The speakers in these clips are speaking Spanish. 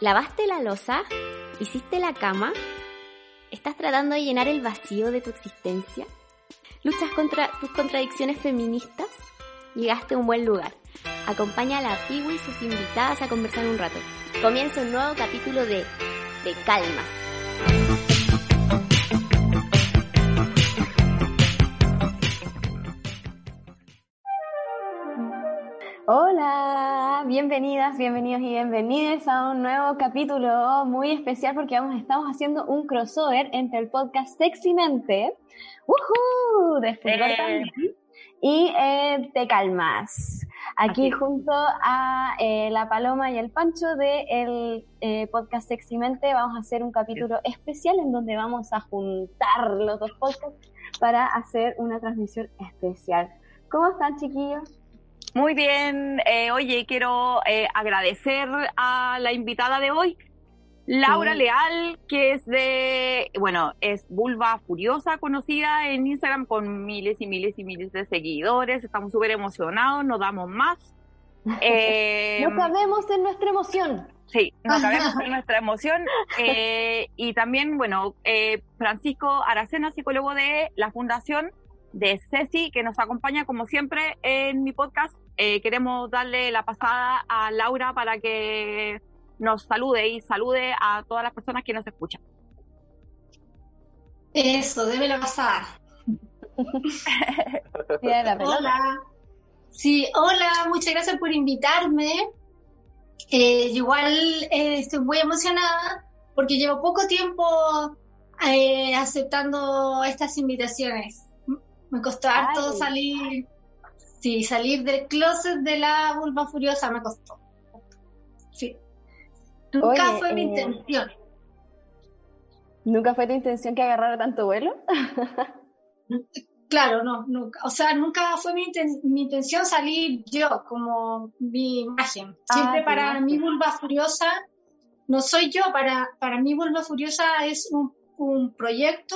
¿Lavaste la losa? ¿Hiciste la cama? ¿Estás tratando de llenar el vacío de tu existencia? ¿Luchas contra tus contradicciones feministas? Llegaste a un buen lugar. Acompaña a la Piwi y sus invitadas a conversar un rato. Comienza un nuevo capítulo de De Calmas. Bienvenidas, bienvenidos y bienvenidas a un nuevo capítulo muy especial porque vamos, estamos haciendo un crossover entre el podcast Sexymente, ¡Woohoo! de fútbol Eh. y eh, Te Calmas. Aquí Así. junto a eh, la Paloma y el Pancho del el eh, podcast Sexymente vamos a hacer un capítulo especial en donde vamos a juntar los dos podcasts para hacer una transmisión especial. ¿Cómo están chiquillos? Muy bien, eh, oye, quiero eh, agradecer a la invitada de hoy, Laura Sí. Leal, que es de, bueno, es Vulva Furiosa, conocida en Instagram con miles y miles y miles de seguidores. Estamos súper emocionados, nos damos más. Eh, No cabemos en nuestra emoción. Sí, no cabemos en nuestra emoción. Eh, y también, bueno, eh, Francisco Aracena, psicólogo de la Fundación de Ceci, que nos acompaña como siempre en mi podcast. Eh, queremos darle la pasada a Laura para que nos salude y salude a todas las personas que nos escuchan. Eso, debe la pelota. Hola. Sí, hola, muchas gracias por invitarme. Eh, igual eh, estoy muy emocionada porque llevo poco tiempo eh, aceptando estas invitaciones. Me costó harto salir, sí, salir del closet de la vulva furiosa me costó. Sí. Nunca Oye, fue mi eh, intención. ¿Nunca fue tu intención que agarrara tanto vuelo? Claro, no, nunca. O sea, nunca fue mi, inten- mi intención salir yo como mi imagen. Ah, Siempre para mi vulva furiosa, no soy yo, para, para mí vulva furiosa es un, un proyecto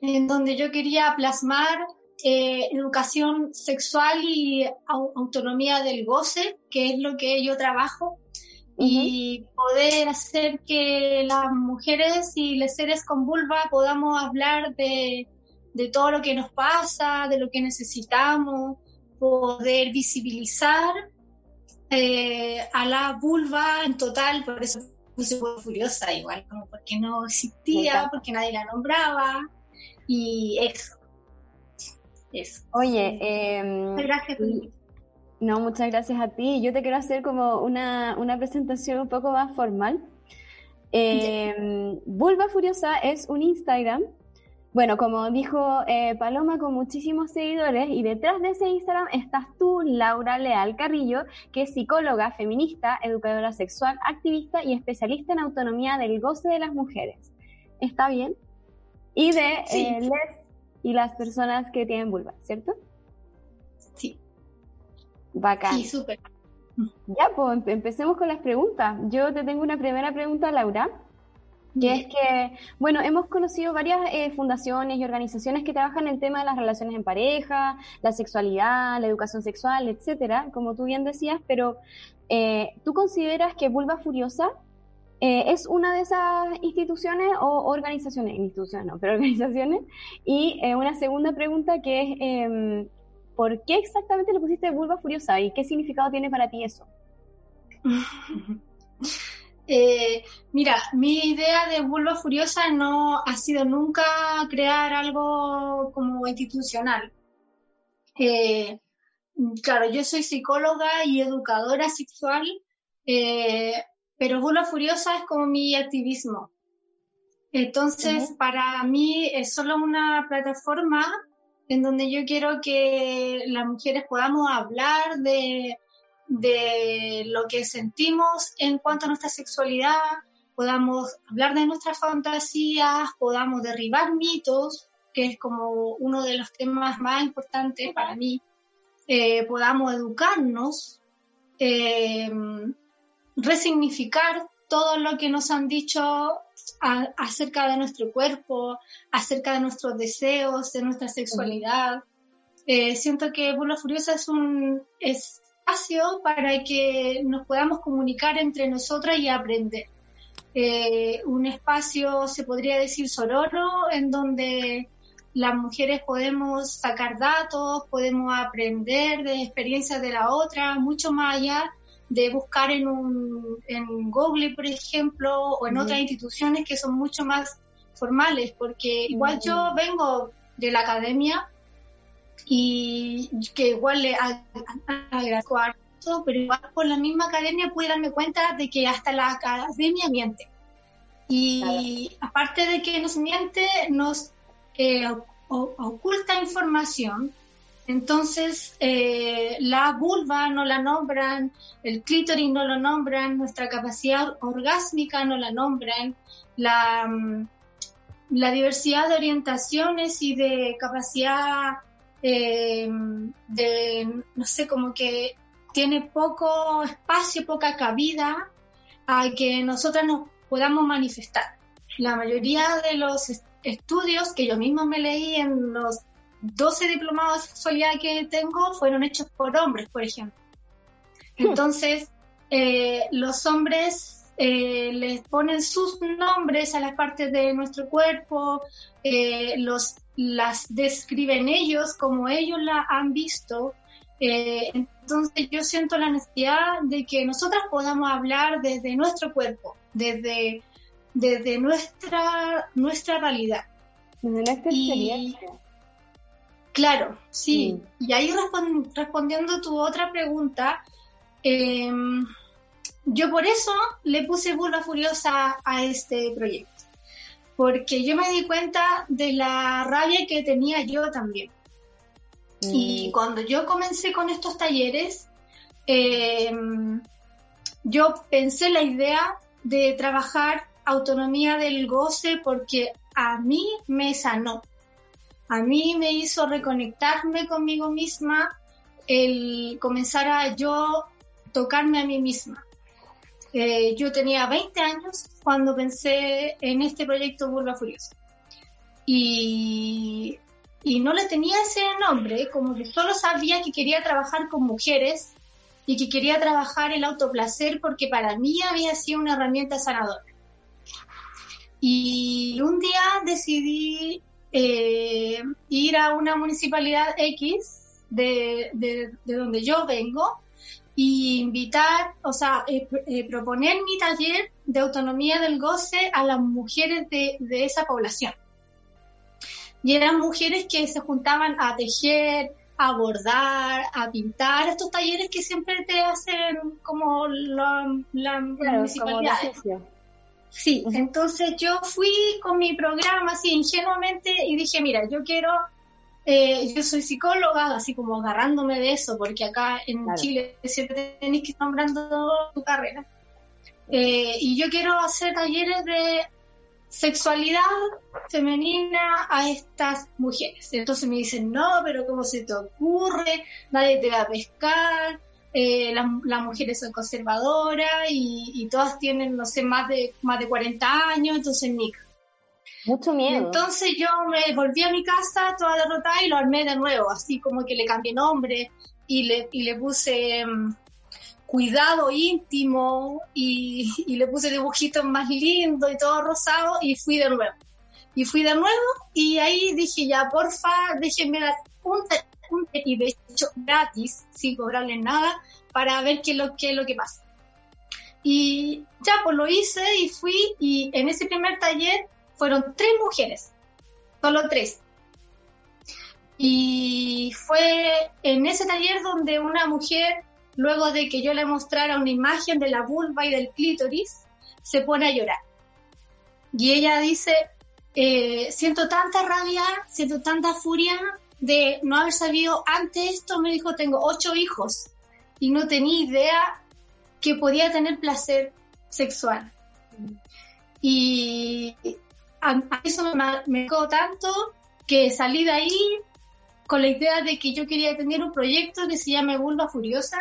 en donde yo quería plasmar eh, educación sexual y au- autonomía del goce, que es lo que yo trabajo, y poder hacer que las mujeres y los seres con vulva podamos hablar de, de todo lo que nos pasa, de lo que necesitamos, poder visibilizar eh, a la vulva en total, por eso puse furiosa igual, como porque no existía, porque nadie la nombraba, y eso. Eso. Oye, em, Muchas gracias no, muchas gracias a ti. Yo te quiero hacer como una, una presentación un poco más formal. Em, Vulva Furiosa es un Instagram, bueno, como dijo eh, Paloma, con muchísimos seguidores y detrás de ese Instagram estás tú, Laura Leal Carrillo, que es psicóloga, feminista, educadora sexual, activista y especialista en autonomía del goce de las mujeres. ¿Está bien? Y de Sí. eh, les y las personas que tienen vulva, ¿cierto? Sí, Bacán. sí, súper. Ya, pues empe- empecemos con las preguntas. Yo te tengo una primera pregunta, Laura, que es que, bueno, hemos conocido varias eh, fundaciones y organizaciones que trabajan el tema de las relaciones en pareja, la sexualidad, la educación sexual, etcétera, como tú bien decías, pero eh, ¿tú consideras que Vulva Furiosa eh, es una de esas instituciones o organizaciones, instituciones no, pero organizaciones? Y eh, una segunda pregunta que es, em, ¿por qué exactamente le pusiste Vulva Furiosa y qué significado tiene para ti eso? Eh, mira, mi idea de Vulva Furiosa no ha sido nunca crear algo como institucional. Claro, yo soy psicóloga y educadora sexual, pero Vulva Furiosa es como mi activismo. Entonces, para mí es solo una plataforma en donde yo quiero que las mujeres podamos hablar de, de lo que sentimos en cuanto a nuestra sexualidad, podamos hablar de nuestras fantasías, podamos derribar mitos, que es como uno de los temas más importantes para mí, eh, podamos educarnos, eh, resignificar todo lo que nos han dicho a- acerca de nuestro cuerpo, acerca de nuestros deseos, de nuestra sexualidad. Eh, siento que Burla Furiosa es un espacio para que nos podamos comunicar entre nosotras y aprender. Eh, un espacio, se podría decir, sororo, en donde las mujeres podemos sacar datos, podemos aprender de experiencias de la otra, mucho más allá de buscar en, un, en Google, por ejemplo, o en otras instituciones que son mucho más formales, porque igual yo vengo de la academia y que igual le agradezco pero igual por la misma academia pude darme cuenta de que hasta la academia miente. Y aparte de que nos miente, nos eh, oculta información. Entonces, eh, la vulva no la nombran, el clítoris no lo nombran, nuestra capacidad orgásmica no la nombran, la, mm, diversidad de orientaciones y de capacidad eh, de, no sé, como que tiene poco espacio, poca cabida a que nosotras nos podamos manifestar. La mayoría de los estudios que yo mismo me leí en los 12 diplomados de sexualidad que tengo fueron hechos por hombres, por ejemplo. Entonces, eh, los hombres eh, les ponen sus nombres a las partes de nuestro cuerpo, eh, los, las describen ellos como ellos la han visto. Entonces yo siento la necesidad de que nosotras podamos hablar desde nuestro cuerpo, desde, desde nuestra, nuestra realidad. Desde nuestra experiencia. Claro, sí. Mm. Y ahí respondiendo tu otra pregunta, eh, yo por eso le puse burla furiosa a este proyecto, porque yo me di cuenta de la rabia que tenía yo también. Y mm. cuando yo comencé con estos talleres, eh, yo pensé la idea de trabajar autonomía del goce porque a mí me sanó. A mí me hizo reconectarme conmigo misma, el comenzar a yo tocarme a mí misma. Eh, yo tenía 20 años cuando pensé en este proyecto Burba Furiosa. Y, y no le tenía ese nombre, como que solo sabía que quería trabajar con mujeres y que quería trabajar el autoplacer porque para mí había sido una herramienta sanadora. Y un día decidí eh, ir a una municipalidad X de, de, de donde yo vengo y invitar, o sea, eh, eh, proponer mi taller de autonomía del goce a las mujeres de, de, esa población. Y eran mujeres que se juntaban a tejer, a bordar, a pintar, estos talleres que siempre te hacen como la, la, municipalidad. Sí, entonces yo fui con mi programa así ingenuamente y dije, mira, yo quiero eh, yo soy psicóloga, así como agarrándome de eso, porque acá en Chile siempre tenéis que ir nombrando tu carrera. Eh, y yo quiero hacer talleres de sexualidad femenina a estas mujeres. Entonces me dicen, no, pero ¿cómo se te ocurre? Nadie te va a pescar. Eh, las, mujeres son conservadoras y, y, todas tienen, no sé, más de, más de 40 años, entonces ni mucho miedo. Entonces yo me volví a mi casa toda derrotada y lo armé de nuevo, así como que le cambié nombre y le, y le puse mm, cuidado íntimo y, y, le puse dibujitos más lindos y todo rosado y fui de nuevo. Y fui de nuevo y ahí dije ya, porfa, déjenme dar un, y de hecho gratis, sin cobrarle nada, para ver qué es lo, qué es lo que pasa. Y ya, pues lo hice y fui y en ese primer taller fueron tres mujeres, solo tres. Y fue en ese taller donde una mujer, luego de que yo le mostrara una imagen de la vulva y del clítoris, se pone a llorar. Y ella dice, eh, siento tanta rabia, siento tanta furia de no haber sabido antes esto, me dijo, tengo ocho hijos y no tenía idea que podía tener placer sexual. Y a, eso me marcó tanto que salí de ahí con la idea de que yo quería tener un proyecto que se llame Vulva Furiosa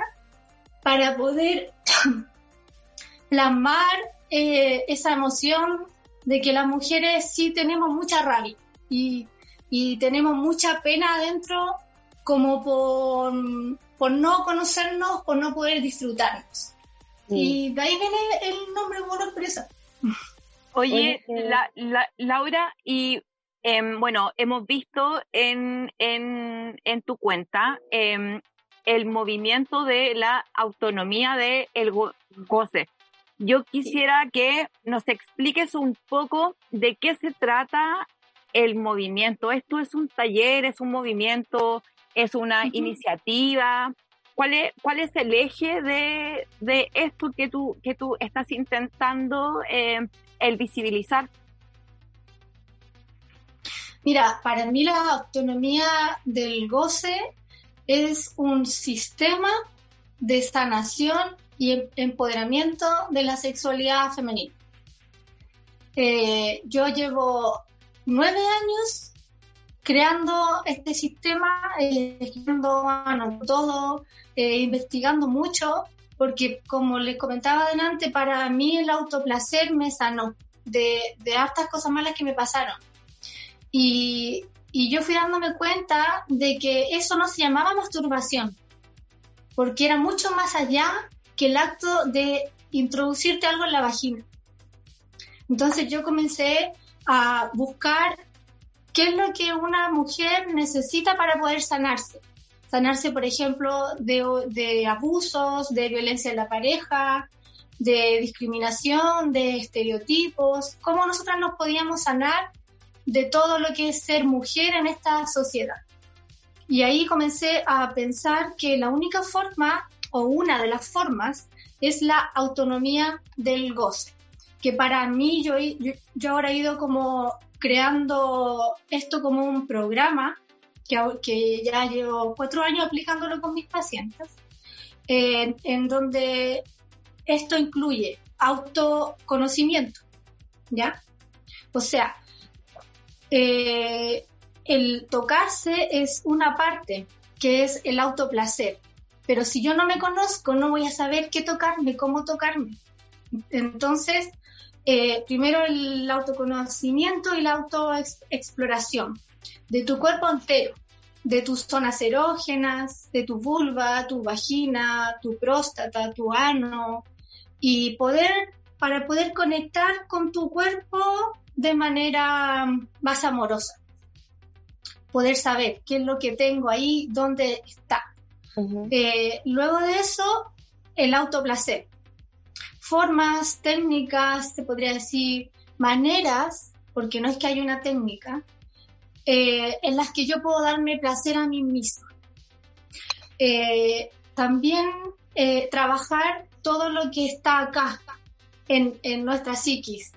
para poder plasmar eh, esa emoción de que las mujeres sí tenemos mucha rabia y, y tenemos mucha pena adentro como por, por no conocernos, por no poder disfrutarnos. Y de ahí viene el nombre Mono Expresa. Oye, la, Laura, y em, bueno, hemos visto en, en, en tu cuenta em, el movimiento de la autonomía del el goce. Yo quisiera que nos expliques un poco de qué se trata el movimiento. ¿Esto es un taller, es un movimiento, es una iniciativa? ¿Cuál es, ¿Cuál es el eje de, de esto que tú, que tú estás intentando eh, el visibilizar? Mira, para mí la autonomía del goce es un sistema de sanación y em-, empoderamiento de la sexualidad femenina. Eh, yo llevo nueve años creando este sistema, eh, escribiendo todo, eh, investigando mucho, porque como les comentaba adelante, para mí el autoplacer me sanó de, de hartas cosas malas que me pasaron. Y, y yo fui dándome cuenta de que eso no se llamaba masturbación, porque era mucho más allá que el acto de introducirte algo en la vagina. Entonces yo comencé a buscar qué es lo que una mujer necesita para poder sanarse. Sanarse, por ejemplo, de, abusos, de violencia en la pareja, de discriminación, de estereotipos, cómo nosotras nos podíamos sanar de todo lo que es ser mujer en esta sociedad. Y ahí comencé a pensar que la única forma o una de las formas es la autonomía del goce, que para mí yo, yo, ahora he ido como creando esto como un programa que, que ya llevo cuatro años aplicándolo con mis pacientes, en donde esto incluye autoconocimiento, ¿ya? O sea, eh, el tocarse es una parte que es el autoplacer, pero si yo no me conozco, no voy a saber qué tocarme, cómo tocarme. Entonces, eh, primero el autoconocimiento y la autoexploración de tu cuerpo entero, de tus zonas erógenas, de tu vulva, tu vagina, tu próstata, tu ano, y poder, para poder conectar con tu cuerpo de manera más amorosa. Poder saber qué es lo que tengo ahí, dónde está. Eh, luego de eso, el autoplacer. Formas, técnicas, se podría decir, maneras, porque no es que haya una técnica, eh, en las que yo puedo darme placer a mí misma. Eh, también trabajar todo lo que está acá en, en nuestra psiquis,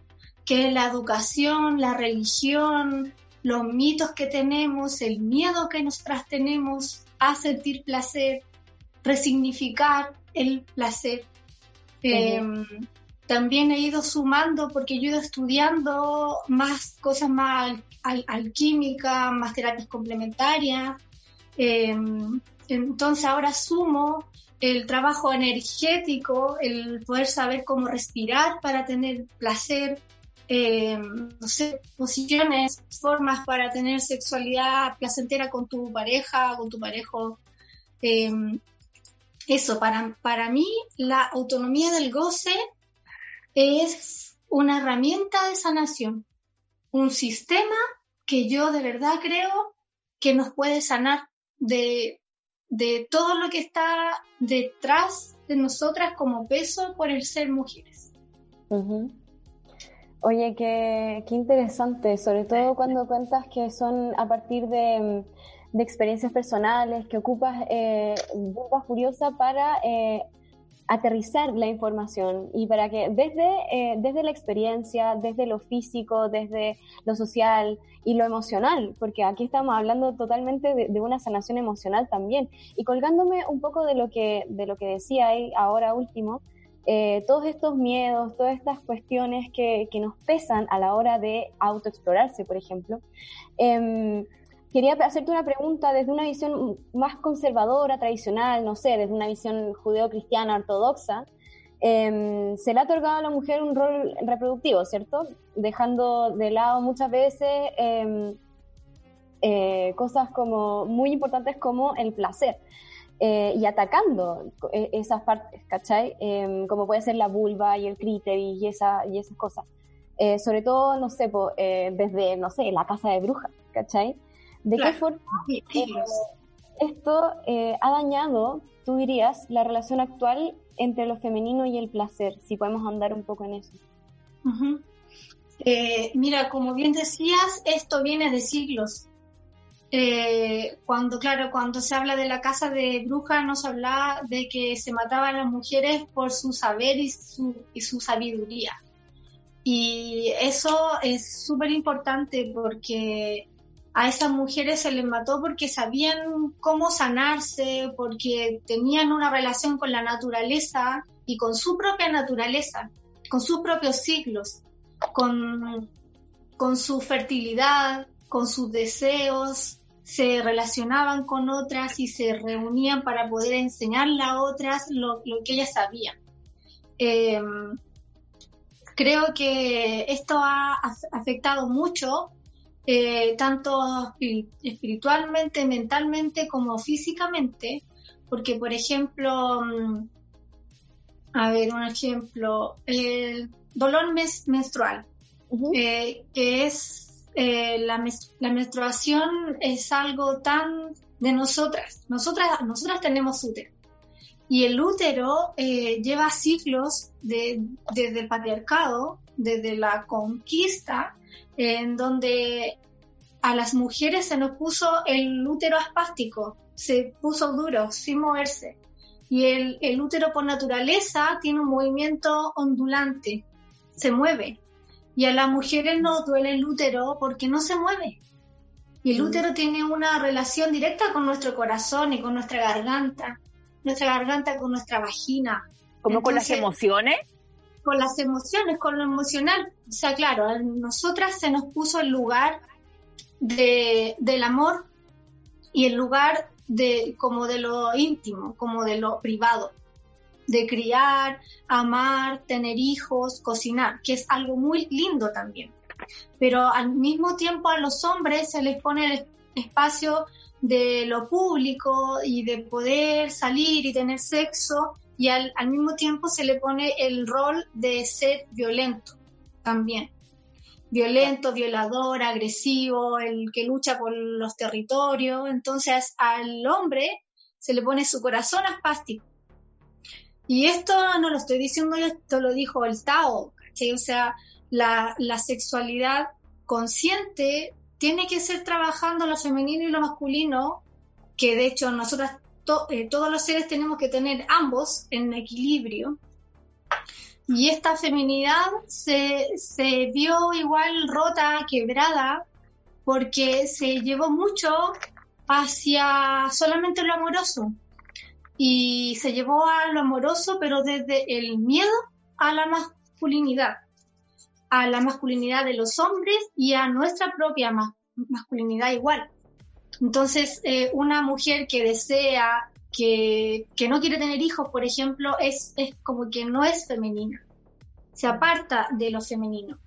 que la educación, la religión, los mitos que tenemos, el miedo que nosotras tenemos a sentir placer, resignificar el placer. Em, también he ido sumando, porque yo he ido estudiando más cosas más alquímicas, más terapias complementarias. Em, entonces ahora sumo el trabajo energético, el poder saber cómo respirar para tener placer, em, no sé, posiciones, formas para tener sexualidad placentera con tu pareja, con tu parejo. Eso, para, para mí la autonomía del goce es una herramienta de sanación, un sistema que yo de verdad creo que nos puede sanar de, de todo lo que está detrás de nosotras como peso por el ser mujeres. Oye, qué, qué interesante, sobre todo cuando cuentas que son a partir de, de experiencias personales, que ocupas eh, Furiosa para eh, aterrizar la información y para que desde, eh, desde la experiencia, desde lo físico, desde lo social y lo emocional, porque aquí estamos hablando totalmente de, una sanación emocional también, y colgándome un poco de lo que, de lo que decía ahí ahora último, eh, todos estos miedos, todas estas cuestiones que, que, nos pesan a la hora de autoexplorarse, por ejemplo. Eh, quería hacerte una pregunta desde una visión más conservadora, tradicional, no sé, desde una visión judeo-cristiana ortodoxa. Em, se le ha otorgado a la mujer un rol reproductivo, ¿cierto? Dejando de lado muchas veces em, eh, cosas como muy importantes como el placer. Eh, y atacando eh, esas partes, ¿cachai? Em, como puede ser la vulva y el clítoris y, esa, y esas cosas. sobre todo, no sé, desde, no sé, la casa de brujas, ¿cachai? ¿De qué forma esto ha dañado, tú dirías, la relación actual entre lo femenino y el placer? Si podemos andar un poco en eso. mira, como bien decías, esto viene de siglos. Eh, cuando, claro, cuando se habla de la casa de brujas, nos habla de que se mataban las mujeres por su saber y su, y su sabiduría. Y eso es súper importante porque a esas mujeres se les mató porque sabían cómo sanarse, porque tenían una relación con la naturaleza y con su propia naturaleza, con sus propios ciclos, con, con su fertilidad, con sus deseos, se relacionaban con otras y se reunían para poder enseñarle a otras lo, que ellas sabían. Em, creo que esto ha afectado mucho, eh, tanto espiritualmente, mentalmente como físicamente, porque por ejemplo, mm, a ver, un ejemplo, el dolor menstrual, eh, que es eh, la, menstruación es algo tan de nosotras. Nosotras, nosotras tenemos útero. Y el útero lleva ciclos de, desde el patriarcado, desde la conquista, en donde a las mujeres se nos puso el útero aspástico, se puso duro, sin moverse. Y el, el útero por naturaleza tiene un movimiento ondulante, se mueve. Y a las mujeres no duele el útero porque no se mueve. Y el mm. útero tiene una relación directa con nuestro corazón y con nuestra garganta. Nuestra garganta con nuestra vagina. ¿Como con las emociones? Con las emociones, con lo emocional. O sea, claro, a nosotras se nos puso el lugar de, del amor y el lugar de como de lo íntimo, como de lo privado de criar, amar, tener hijos, cocinar, que es algo muy lindo también. Pero al mismo tiempo a los hombres se les pone el espacio de lo público y de poder salir y tener sexo y al, mismo tiempo se le pone el rol de ser violento también. Violento, violador, agresivo, el que lucha por los territorios. Entonces al hombre se le pone su corazón aspástico y esto no lo estoy diciendo yo, esto lo dijo el Tao, O sea, la, sexualidad consciente tiene que ser trabajando lo femenino y lo masculino, que de hecho nosotras, eh, todos los seres tenemos que tener ambos en equilibrio. Y esta feminidad se vio igual rota, quebrada, porque se llevó mucho hacia solamente lo amoroso y se llevó a lo amoroso, pero desde el miedo a la masculinidad, a la masculinidad de los hombres y a nuestra propia masculinidad igual. Entonces, eh, una mujer que desea, que, que, no quiere tener hijos, por ejemplo, es, es como que no es femenina, se aparta de lo femenino.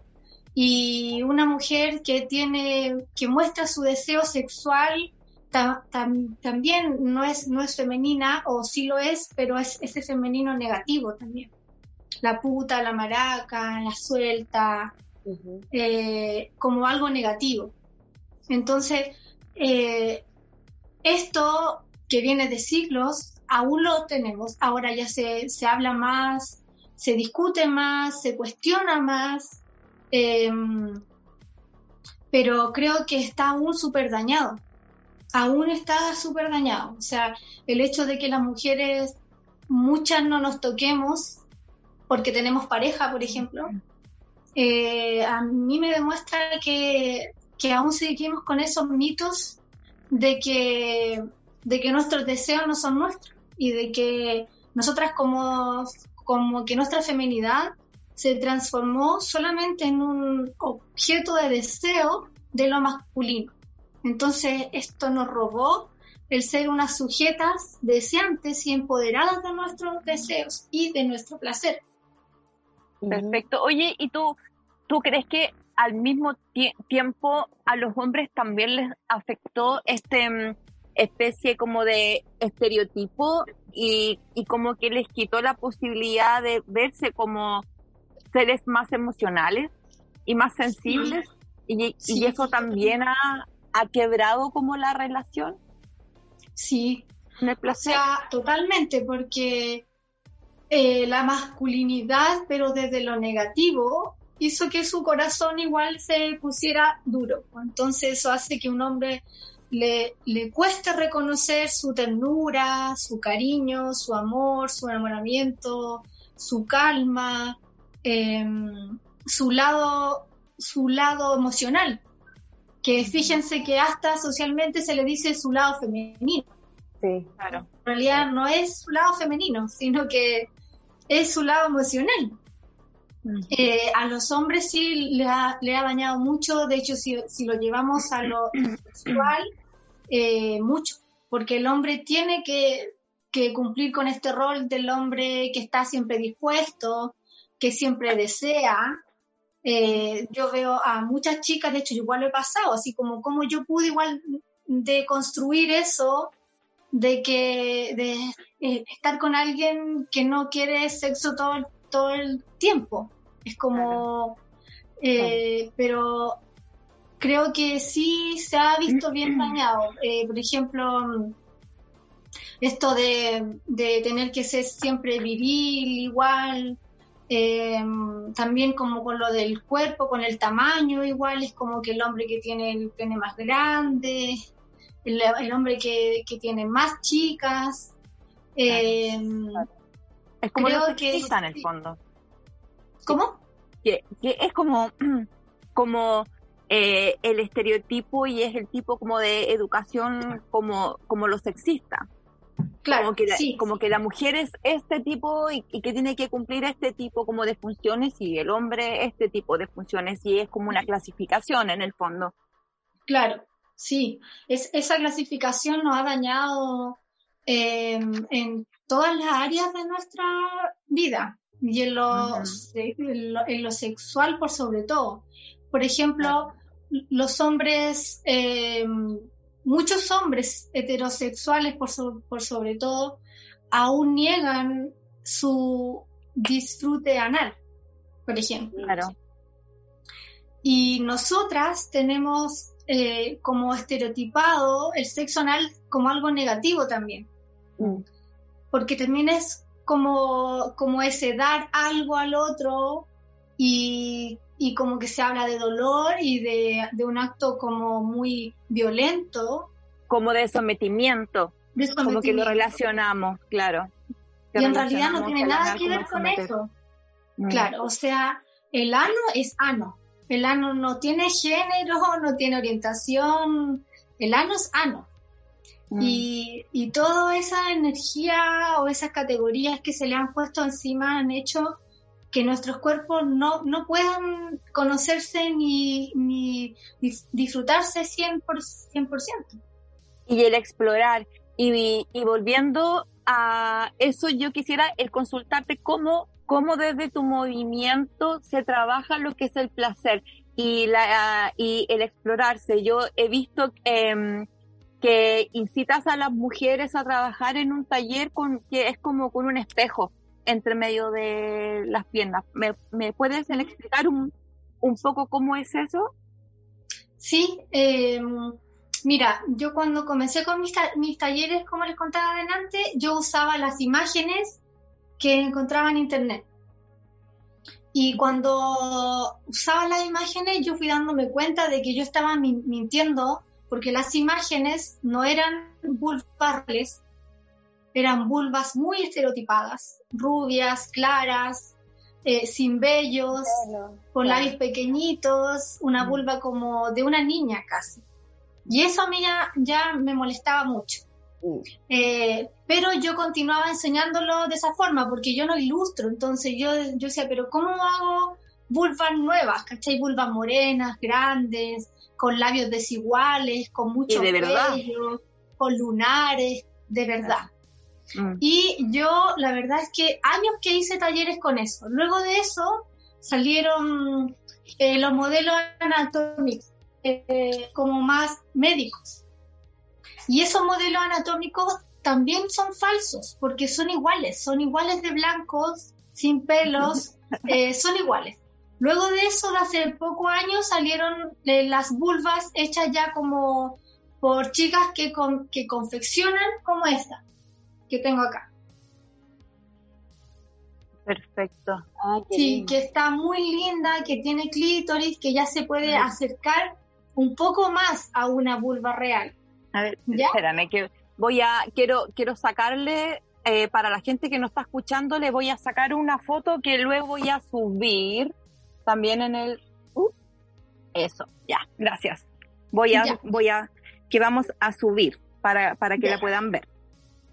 Y una mujer que tiene, que muestra su deseo sexual también no es, no es femenina, o sí lo es, pero es ese femenino negativo también. La puta, la maraca, la suelta, eh, como algo negativo. Entonces, eh, esto que viene de siglos, aún lo tenemos. Ahora ya se, se habla más, se discute más, se cuestiona más, em, pero creo que está aún súper dañado aún está súper dañado. O sea, el hecho de que las mujeres, muchas no nos toquemos porque tenemos pareja, por ejemplo, eh, a mí me demuestra que, que aún seguimos con esos mitos de que, de que nuestros deseos no son nuestros y de que nosotras como, como que nuestra feminidad se transformó solamente en un objeto de deseo de lo masculino. Entonces, esto nos robó el ser unas sujetas deseantes y empoderadas de nuestros deseos y de nuestro placer. Perfecto. Oye, ¿y tú, tú crees que al mismo tiempo a los hombres también les afectó este mm, especie como de estereotipo y, y como que les quitó la posibilidad de verse como seres más emocionales y más sensibles. Y, y, eso también ha, ha, quebrado como la relación. Sí, o sea, totalmente, porque eh, la masculinidad, pero desde lo negativo, hizo que su corazón igual se pusiera duro. Entonces eso hace que un hombre le, le cueste reconocer su ternura, su cariño, su amor, su enamoramiento, su calma, em, su lado, su lado emocional. Que fíjense que hasta socialmente se le dice su lado femenino. Sí, claro. En realidad no es su lado femenino, sino que es su lado emocional. Eh, a los hombres sí le ha, le ha dañado mucho, de hecho si, si lo llevamos a lo sexual, eh, mucho, porque el hombre tiene que, que, cumplir con este rol del hombre que está siempre dispuesto, que siempre desea. Eh, yo veo a muchas chicas, de hecho yo igual lo he pasado, así como como yo pude igual de construir eso de que de estar con alguien que no quiere sexo todo, todo el tiempo. Es como, eh, pero creo que sí se ha visto bien dañado. Eh, por ejemplo, esto de, de, tener que ser siempre viril, igual. también como con lo del cuerpo, con el tamaño igual, es como que el hombre que tiene el pene más grande, el, hombre que, tiene más chicas. Eh, es como lo que en el fondo. ¿Cómo? Que, es como, como eh, el estereotipo y es el tipo como de educación como, como lo sexista. Claro, como que, la, como que la mujer es este tipo y, y, que tiene que cumplir este tipo como de funciones y el hombre este tipo de funciones y es como una clasificación en el fondo. Claro, Sí, es, esa clasificación nos ha dañado eh, en todas las áreas de nuestra vida y en lo, en lo, sexual por sobre todo. Por ejemplo, los hombres, eh, muchos hombres heterosexuales por, por sobre todo, aún niegan su disfrute anal, por ejemplo. Claro. Y nosotras tenemos eh, como estereotipado el sexo anal como algo negativo también. Mm. Porque también es como, como ese dar algo al otro y, y como que se habla de dolor y de, de, un acto como muy violento. Como de sometimiento. Como que lo relacionamos, claro. y en realidad no tiene nada que ver con eso. Mm. Claro, o sea, el ano es ano, el ano no tiene género, no tiene orientación, el ano es ano. Mm. Y, y toda esa energía o esas categorías que se le han puesto encima han hecho que nuestros cuerpos no, no puedan conocerse ni, ni disfrutarse 100%, 100%. Y el explorar. Y, y volviendo a eso, yo quisiera el consultarte cómo cómo desde tu movimiento se trabaja lo que es el placer y, la, y el explorarse. Yo he visto em, que incitas a las mujeres a trabajar en un taller con, que es como con un espejo entre medio de las piernas. ¿Me, puedes explicar un, un, poco cómo es eso? Sí, em, mira, yo cuando comencé con mis, mis talleres, como les contaba adelante, yo usaba las imágenes que encontraba en internet. Y cuando usaba las imágenes, yo fui dándome cuenta de que yo estaba mintiendo, porque las imágenes no eran vulvas eran vulvas muy estereotipadas, rubias, claras, eh, sin vellos, con labios pequeñitos, una mm. vulva como de una niña casi. Y eso a mí ya me molestaba mucho. Eh, pero yo continuaba enseñándolo de esa forma porque yo no ilustro, entonces yo, yo decía, pero ¿cómo hago vulvas nuevas? ¿Cachai? Vulvas morenas, grandes, con labios desiguales, con mucho de con lunares, de verdad. Mm. Y yo, la verdad es que años que hice talleres con eso. Luego de eso salieron eh, los modelos anatómicos eh, como más médicos. Y esos modelos anatómicos también son falsos, porque son iguales, son iguales de blancos, sin pelos, eh, son iguales. Luego de eso, de hace pocos años, salieron las vulvas hechas ya como por chicas que, que confeccionan como esta que tengo acá. Perfecto. Ah, sí, que está muy linda, que tiene clítoris, que ya se puede acercar un poco más a una vulva real. A ver, espérame, que voy a, quiero, quiero sacarle, eh, para la gente que no está escuchando, le voy a sacar una foto que luego voy a subir también en el... Uh, eso, ya, gracias. Voy a, voy a, que vamos a subir para, para que la puedan ver.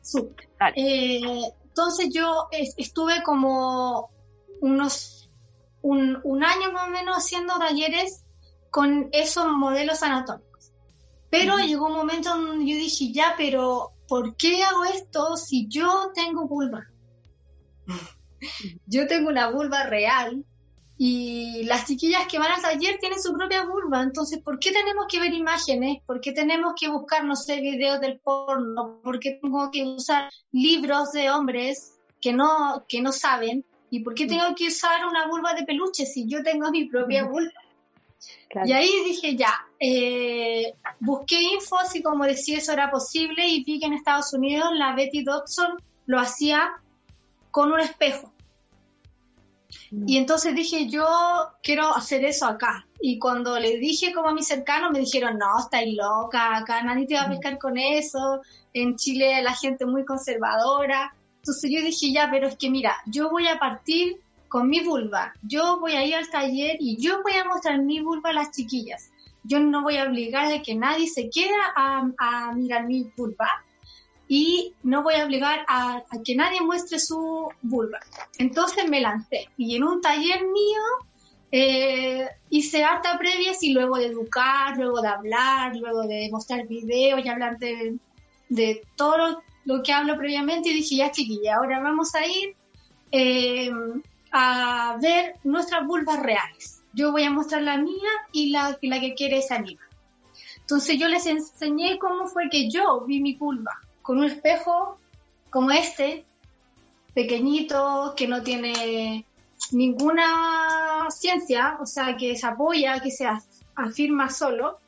Súper. Eh, entonces yo estuve como unos, un, un año más o menos haciendo talleres con esos modelos anatómicos. Pero llegó un momento donde yo dije, ya, pero ¿por qué hago esto si yo tengo vulva? yo tengo una vulva real y las chiquillas que van al taller tienen su propia vulva, entonces, ¿por qué tenemos que ver imágenes? ¿Por qué tenemos que buscar, no sé, videos del porno? ¿Por qué tengo que usar libros de hombres que no, que no saben? ¿Y por qué tengo que usar una vulva de peluche si yo tengo mi propia vulva? Y ahí dije, ya, eh, busqué info así como de si eso era posible y vi que en Estados Unidos la Betty Dodson lo hacía con un espejo. Y entonces dije, yo quiero hacer eso acá. Y cuando le dije como a mis cercanos, me dijeron, no, estáis loca, acá nadie te va a mm. pescar con eso. En Chile la gente muy conservadora. Entonces yo dije, ya, pero es que mira, yo voy a partir con mi vulva. Yo voy a ir al taller y yo voy a mostrar mi vulva a las chiquillas. Yo no voy a obligar a que nadie se quede a, a mirar mi vulva y no voy a obligar a, que nadie muestre su vulva. Entonces me lancé y en un taller mío eh, hice harta previas y luego de educar, luego de hablar, luego de mostrar videos y hablar de, de todo lo, que hablo previamente y dije, ya chiquilla, ahora vamos a ir eh, a ver nuestras vulvas reales. Yo voy a mostrar la mía y la, la que quiere esa amiga. Entonces yo les enseñé cómo fue que yo vi mi vulva con un espejo como este, pequeñito, que no tiene ninguna ciencia, o sea, que se apoya, que se afirma solo.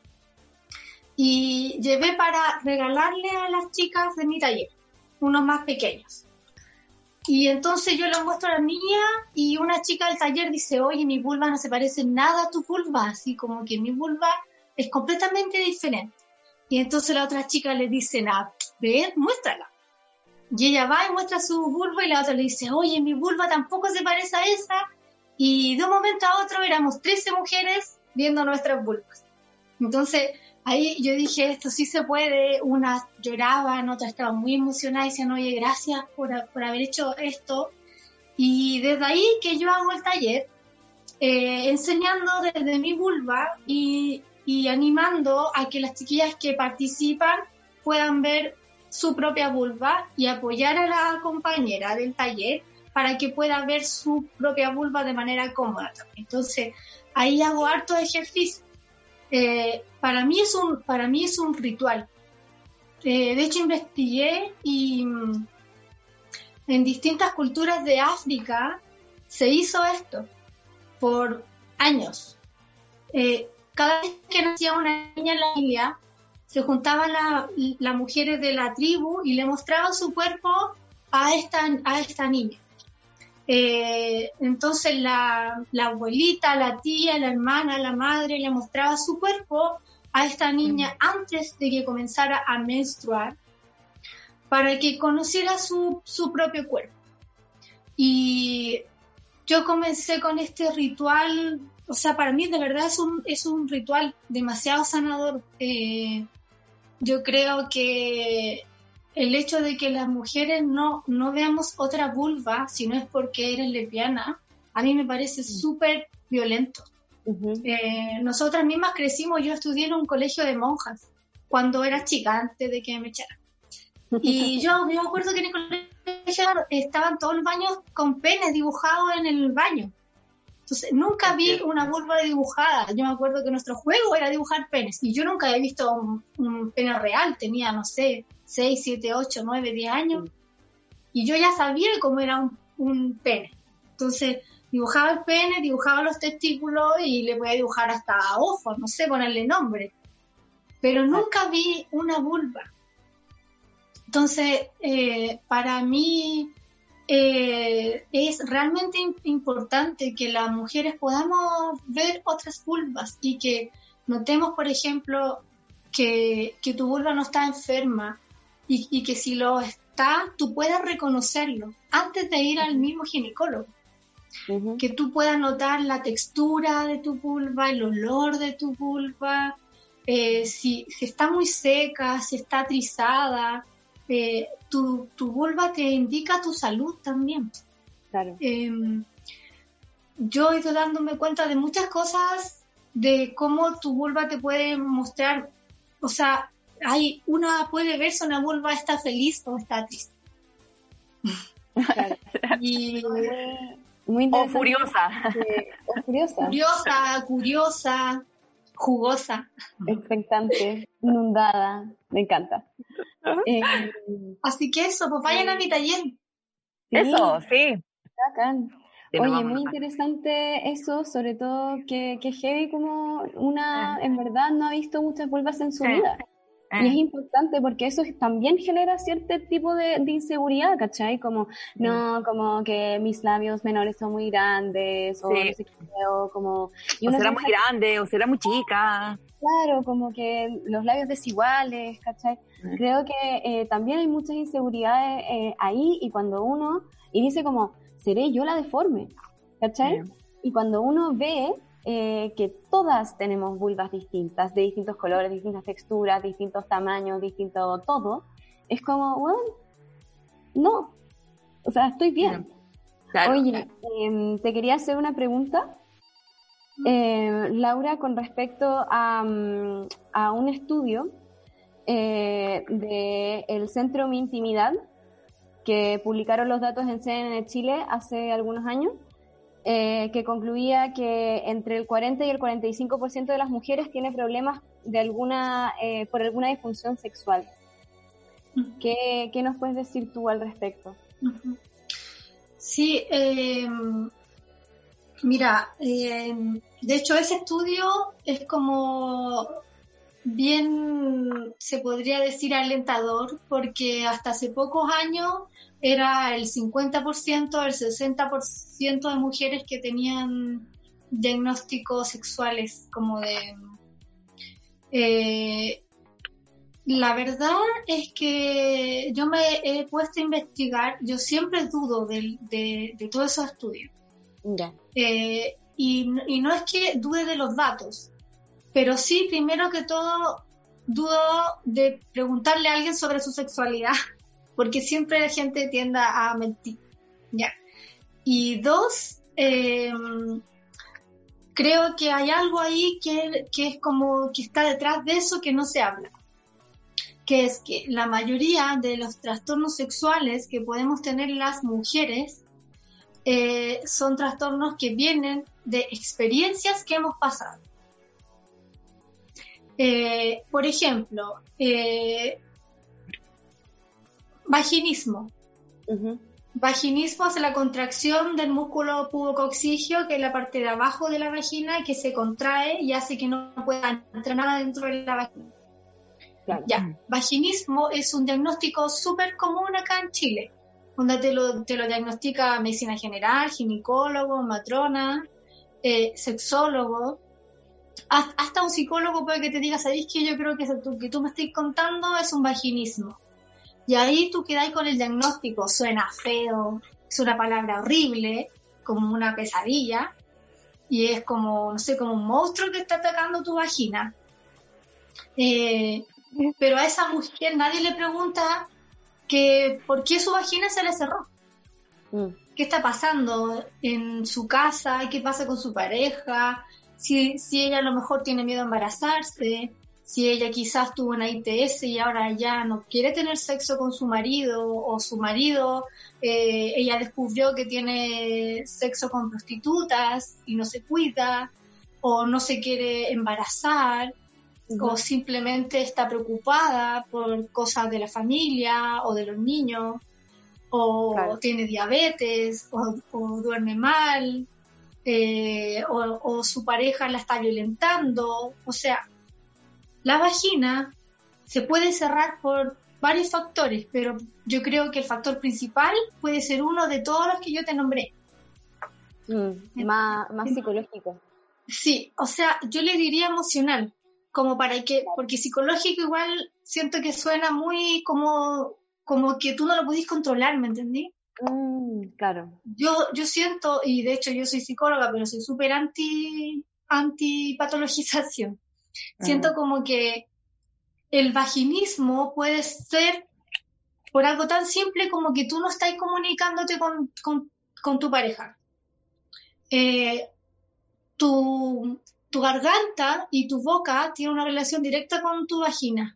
Y llevé para regalarle a las chicas de mi taller, unos más pequeños. Y entonces yo lo muestro a la niña y una chica del taller dice, oye, mi vulva no se parece nada a tu vulva, así como que mi vulva es completamente diferente. Y entonces la otra chica le dice, nada, ve, muéstrala. Y ella va y muestra su vulva y la otra le dice, oye, mi vulva tampoco se parece a esa. Y de un momento a otro éramos 13 mujeres viendo nuestras vulvas. Entonces ahí yo dije, esto sí se puede. Unas lloraban, otras estaban muy emocionadas y decían, oye, gracias por, por haber hecho esto. Y desde ahí que yo hago el taller, eh, enseñando desde mi vulva y y animando a que las chiquillas que participan puedan ver su propia vulva y apoyar a la compañera del taller para que pueda ver su propia vulva de manera cómoda. Entonces, ahí hago harto ejercicio. Eh, para, mí es un, para mí es un ritual. Eh, de hecho, investigué y mm, en distintas culturas de África se hizo esto por años. Eh, cada vez que nacía una niña en la familia, se juntaban las mujeres de la tribu y le mostraban su cuerpo a esta, a esta niña. Eh, entonces la, abuelita, la tía, la hermana, la madre le mostraba su cuerpo a esta niña antes de que comenzara a menstruar para que conociera su, su propio cuerpo. Y yo comencé con este ritual o sea, para mí de verdad es un, es un ritual demasiado sanador. Eh, yo creo que el hecho de que las mujeres no, no veamos otra vulva, si no es porque eres lesbiana, a mí me parece mm. súper violento. Eh, nosotras mismas crecimos, yo estudié en un colegio de monjas cuando era chica, antes de que me echaran. Y yo, me acuerdo que en el colegio estaban todos los baños con penes dibujados en el baño. Entonces, nunca vi una vulva dibujada. Yo me acuerdo que nuestro juego era dibujar penes y yo nunca había visto un, pene real. Tenía, no sé, 6, 7, 8, 9, 10 años. Y yo ya sabía cómo era un, un pene. Entonces, dibujaba el pene, dibujaba los testículos y le voy a dibujar hasta ojos, no sé, ponerle nombre. Pero nunca vi una vulva. Entonces, eh, para mí eh, es realmente importante que las mujeres podamos ver otras vulvas y que notemos, por ejemplo, que, tu vulva no está enferma y, y que si lo está, tú puedas reconocerlo antes de ir al mismo ginecólogo. Que tú puedas notar la textura de tu vulva, el olor de tu vulva, eh, si, está muy seca, si está trizada, eh, tu, vulva te indica tu salud también. Claro. Em, yo he ido dándome cuenta de muchas cosas, de cómo tu vulva te puede mostrar, o sea, hay una puede ver si una vulva está feliz o está triste. y muy o furiosa. o furiosa. Curiosa, curiosa, jugosa. Expectante, inundada. Me encanta. Eh, Así que eso, pues vayan a mi taller. Eso, sí. Oye, muy interesante eso, sobre todo que, que Heavy como una, en verdad, no ha visto muchas vulvas en su vida. Y es ah. importante porque eso también genera cierto tipo de, inseguridad, ¿cachai? Como, no, como que mis labios menores son muy grandes, o no sé qué, o como... o será muy grande, o será muy chica. Claro, como que los labios desiguales, ¿cachai? Creo que eh, también hay muchas inseguridades eh, ahí y cuando uno, y dice como, seré yo la deforme, ¿cachai? Y cuando uno ve eh, que todas tenemos vulvas distintas, de distintos colores, distintas texturas, distintos tamaños, distinto todo, es como, bueno, no, o sea, estoy bien. Oye, em, te quería hacer una pregunta, eh, Laura, con respecto a, mm, a un estudio eh, del Centro Mi Intimidad, que publicaron los datos en CNN Chile hace algunos años. Eh, que concluía que entre el 40 y el 45% de las mujeres tiene problemas de alguna, eh, por alguna disfunción sexual. ¿Qué, ¿Qué, nos puedes decir tú al respecto? Sí, eh, mira, de hecho ese estudio es como bien, se podría decir, alentador, porque hasta hace pocos años era el 50%, el 60% de mujeres que tenían diagnósticos sexuales como de... Eh, la verdad es que yo me he puesto a investigar, yo siempre dudo de, de, todos esos estudios. Eh, y, y, no es que dude de los datos, pero sí, primero que todo, dudo de preguntarle a alguien sobre su sexualidad porque siempre la gente tiende a mentir. Y dos, em, creo que hay algo ahí que, es como que está detrás de eso que no se habla, que es que la mayoría de los trastornos sexuales que podemos tener las mujeres eh, son trastornos que vienen de experiencias que hemos pasado. Eh, por ejemplo, eh, Vaginismo. Vaginismo es la contracción del músculo pubococcigio, que es la parte de abajo de la vagina, que se contrae y hace que no pueda entrar nada dentro de la vagina. Ya, vaginismo es un diagnóstico súper común acá en Chile, donde te lo, te lo diagnostica medicina general, ginecólogo, matrona, eh, sexólogo. Hasta un psicólogo puede que te diga, ¿sabéis que yo creo que lo que tú me estás contando es un vaginismo? Y ahí tú quedas con el diagnóstico, suena feo, es una palabra horrible, como una pesadilla, y es como, no sé, como un monstruo que está atacando tu vagina. Eh, pero a esa mujer nadie le pregunta que por qué su vagina se le cerró. Mm. ¿Qué está pasando en su casa? ¿Qué pasa con su pareja? Si, si ella a lo mejor tiene miedo a embarazarse. si ella quizás tuvo una ITS y ahora ya no quiere tener sexo con su marido o su marido, eh, ella descubrió que tiene sexo con prostitutas y no se cuida o no se quiere embarazar o simplemente está preocupada por cosas de la familia o de los niños o tiene diabetes o, duerme mal eh, o, o su pareja la está violentando. O sea, la vagina se puede cerrar por varios factores, pero yo creo que el factor principal puede ser uno de todos los que yo te nombré. Mm, más, más psicológico. Sí, o sea, yo le diría emocional, como para que, porque psicológico igual siento que suena muy como, como que tú no lo pudiste controlar, ¿me entendí? Mm, claro. Yo, yo siento, y de hecho yo soy psicóloga, pero soy súper anti, anti patologización. Siento como que el vaginismo puede ser por algo tan simple como que tú no estás comunicándote con, con, tu pareja. Eh, tu, tu garganta y tu boca tienen una relación directa con tu vagina.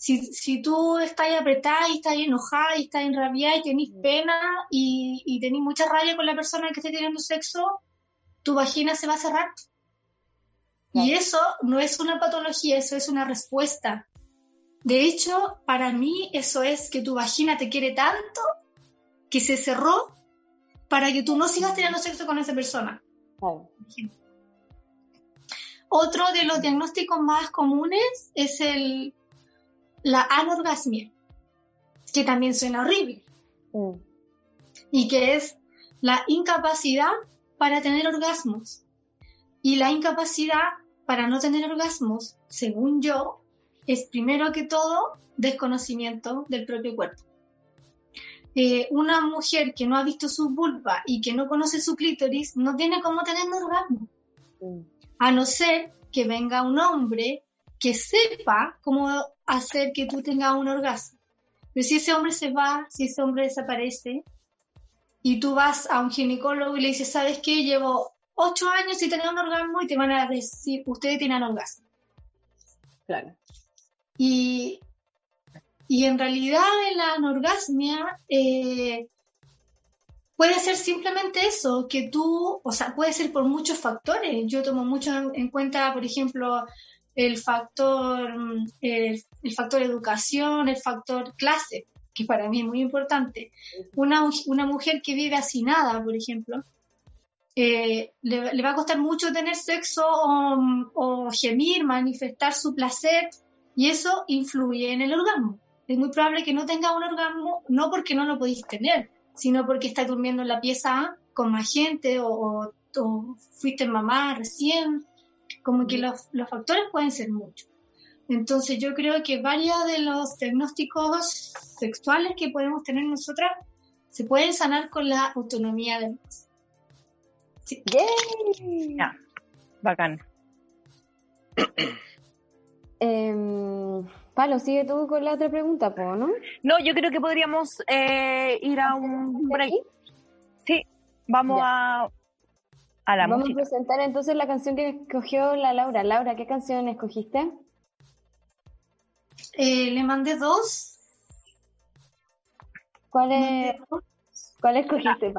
Si, si, tú estás apretada y estás enojada y estás enrabiada y tenés pena y, y tenés mucha rabia con la persona que esté teniendo sexo, tu vagina se va a cerrar. Y eso no es una patología, eso es una respuesta. De hecho, para mí eso es que tu vagina te quiere tanto que se cerró para que tú no sigas teniendo sexo con esa persona. Otro de los diagnósticos más comunes es el, la anorgasmia, que también suena horrible. Mm. Y que es la incapacidad para tener orgasmos. Y la incapacidad para no tener orgasmos, según yo, es primero que todo desconocimiento del propio cuerpo. Eh, una mujer que no ha visto su vulva y que no conoce su clítoris no tiene cómo tener un orgasmo. Mm. A no ser que venga un hombre que sepa cómo hacer que tú tengas un orgasmo. Pero si ese hombre se va, si ese hombre desaparece, y tú vas a un ginecólogo y le dices, ¿sabes qué? Llevo ocho años y tener un orgasmo y te van a decir, ustedes tienen orgasmo. Claro. Y, y en realidad la anorgasmia eh, puede ser simplemente eso, que tú, o sea, puede ser por muchos factores. Yo tomo mucho en cuenta, por ejemplo, el factor, el, factor educación, el factor clase, que para mí es muy importante. Una, una mujer que vive nada, por ejemplo, eh, le, va a costar mucho tener sexo o, gemir, manifestar su placer, y eso influye en el orgasmo. Es muy probable que no tenga un orgasmo, no porque no lo podéis tener, sino porque está durmiendo en la pieza con más gente o, fuiste mamá recién, como que los, los factores pueden ser muchos. Entonces yo creo que varios de los diagnósticos sexuales que podemos tener nosotras se pueden sanar con la autonomía del ¡Yay! Ya, bacán. eh, Palo, sigue tú con la otra pregunta, ¿no? No, yo creo que podríamos eh, ir a un break. Sí, vamos a, a la Vamos a presentar entonces la canción que escogió la Laura. Laura, ¿qué canción escogiste? Eh, le mandé dos. ¿Cuál es? ¿Cuál escogiste?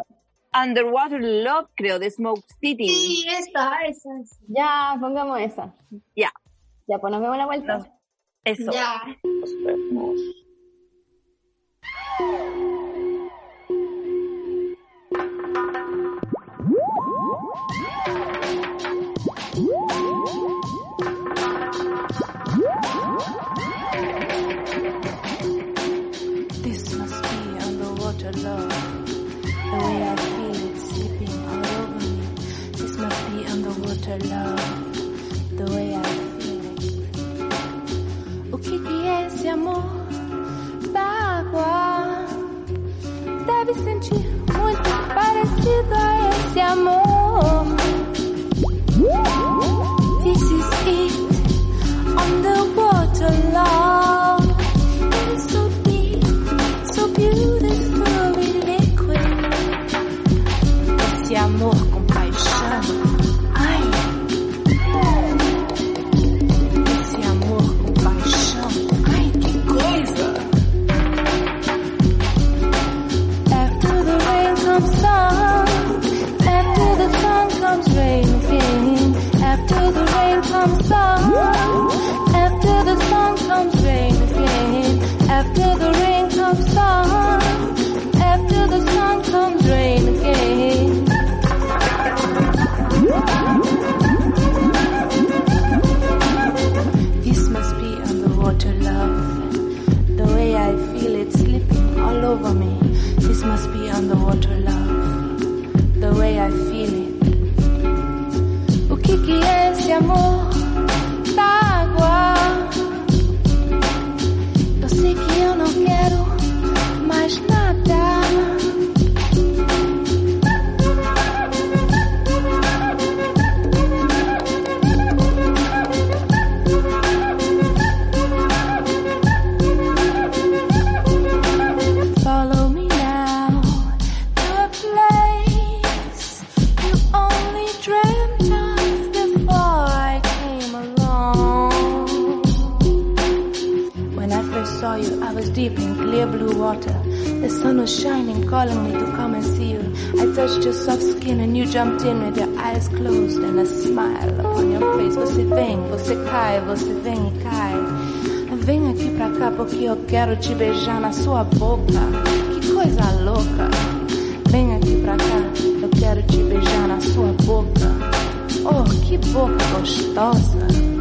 Underwater Love, creo, de Smoke City. Sí, esa, esa. Ya, pongamos esa. Ya. Ya, pues nos vemos la vuelta. Eso. Ya. Nos vemos. Underwater love, the way I feel. O que que é esse amor da água? Deve sentir muito parecido a esse amor. Oh! When I first saw you, I was deep in clear blue water. The sun was shining, calling me to come and see you. I touched your soft skin and you jumped in with your eyes closed and a smile upon your face. Você vem, você cai, você vem e cai. Vem aqui pra cá porque eu quero te beijar na sua boca. Que coisa louca. Vem aqui pra cá, eu quero te beijar na sua boca. Oh, que boca gostosa.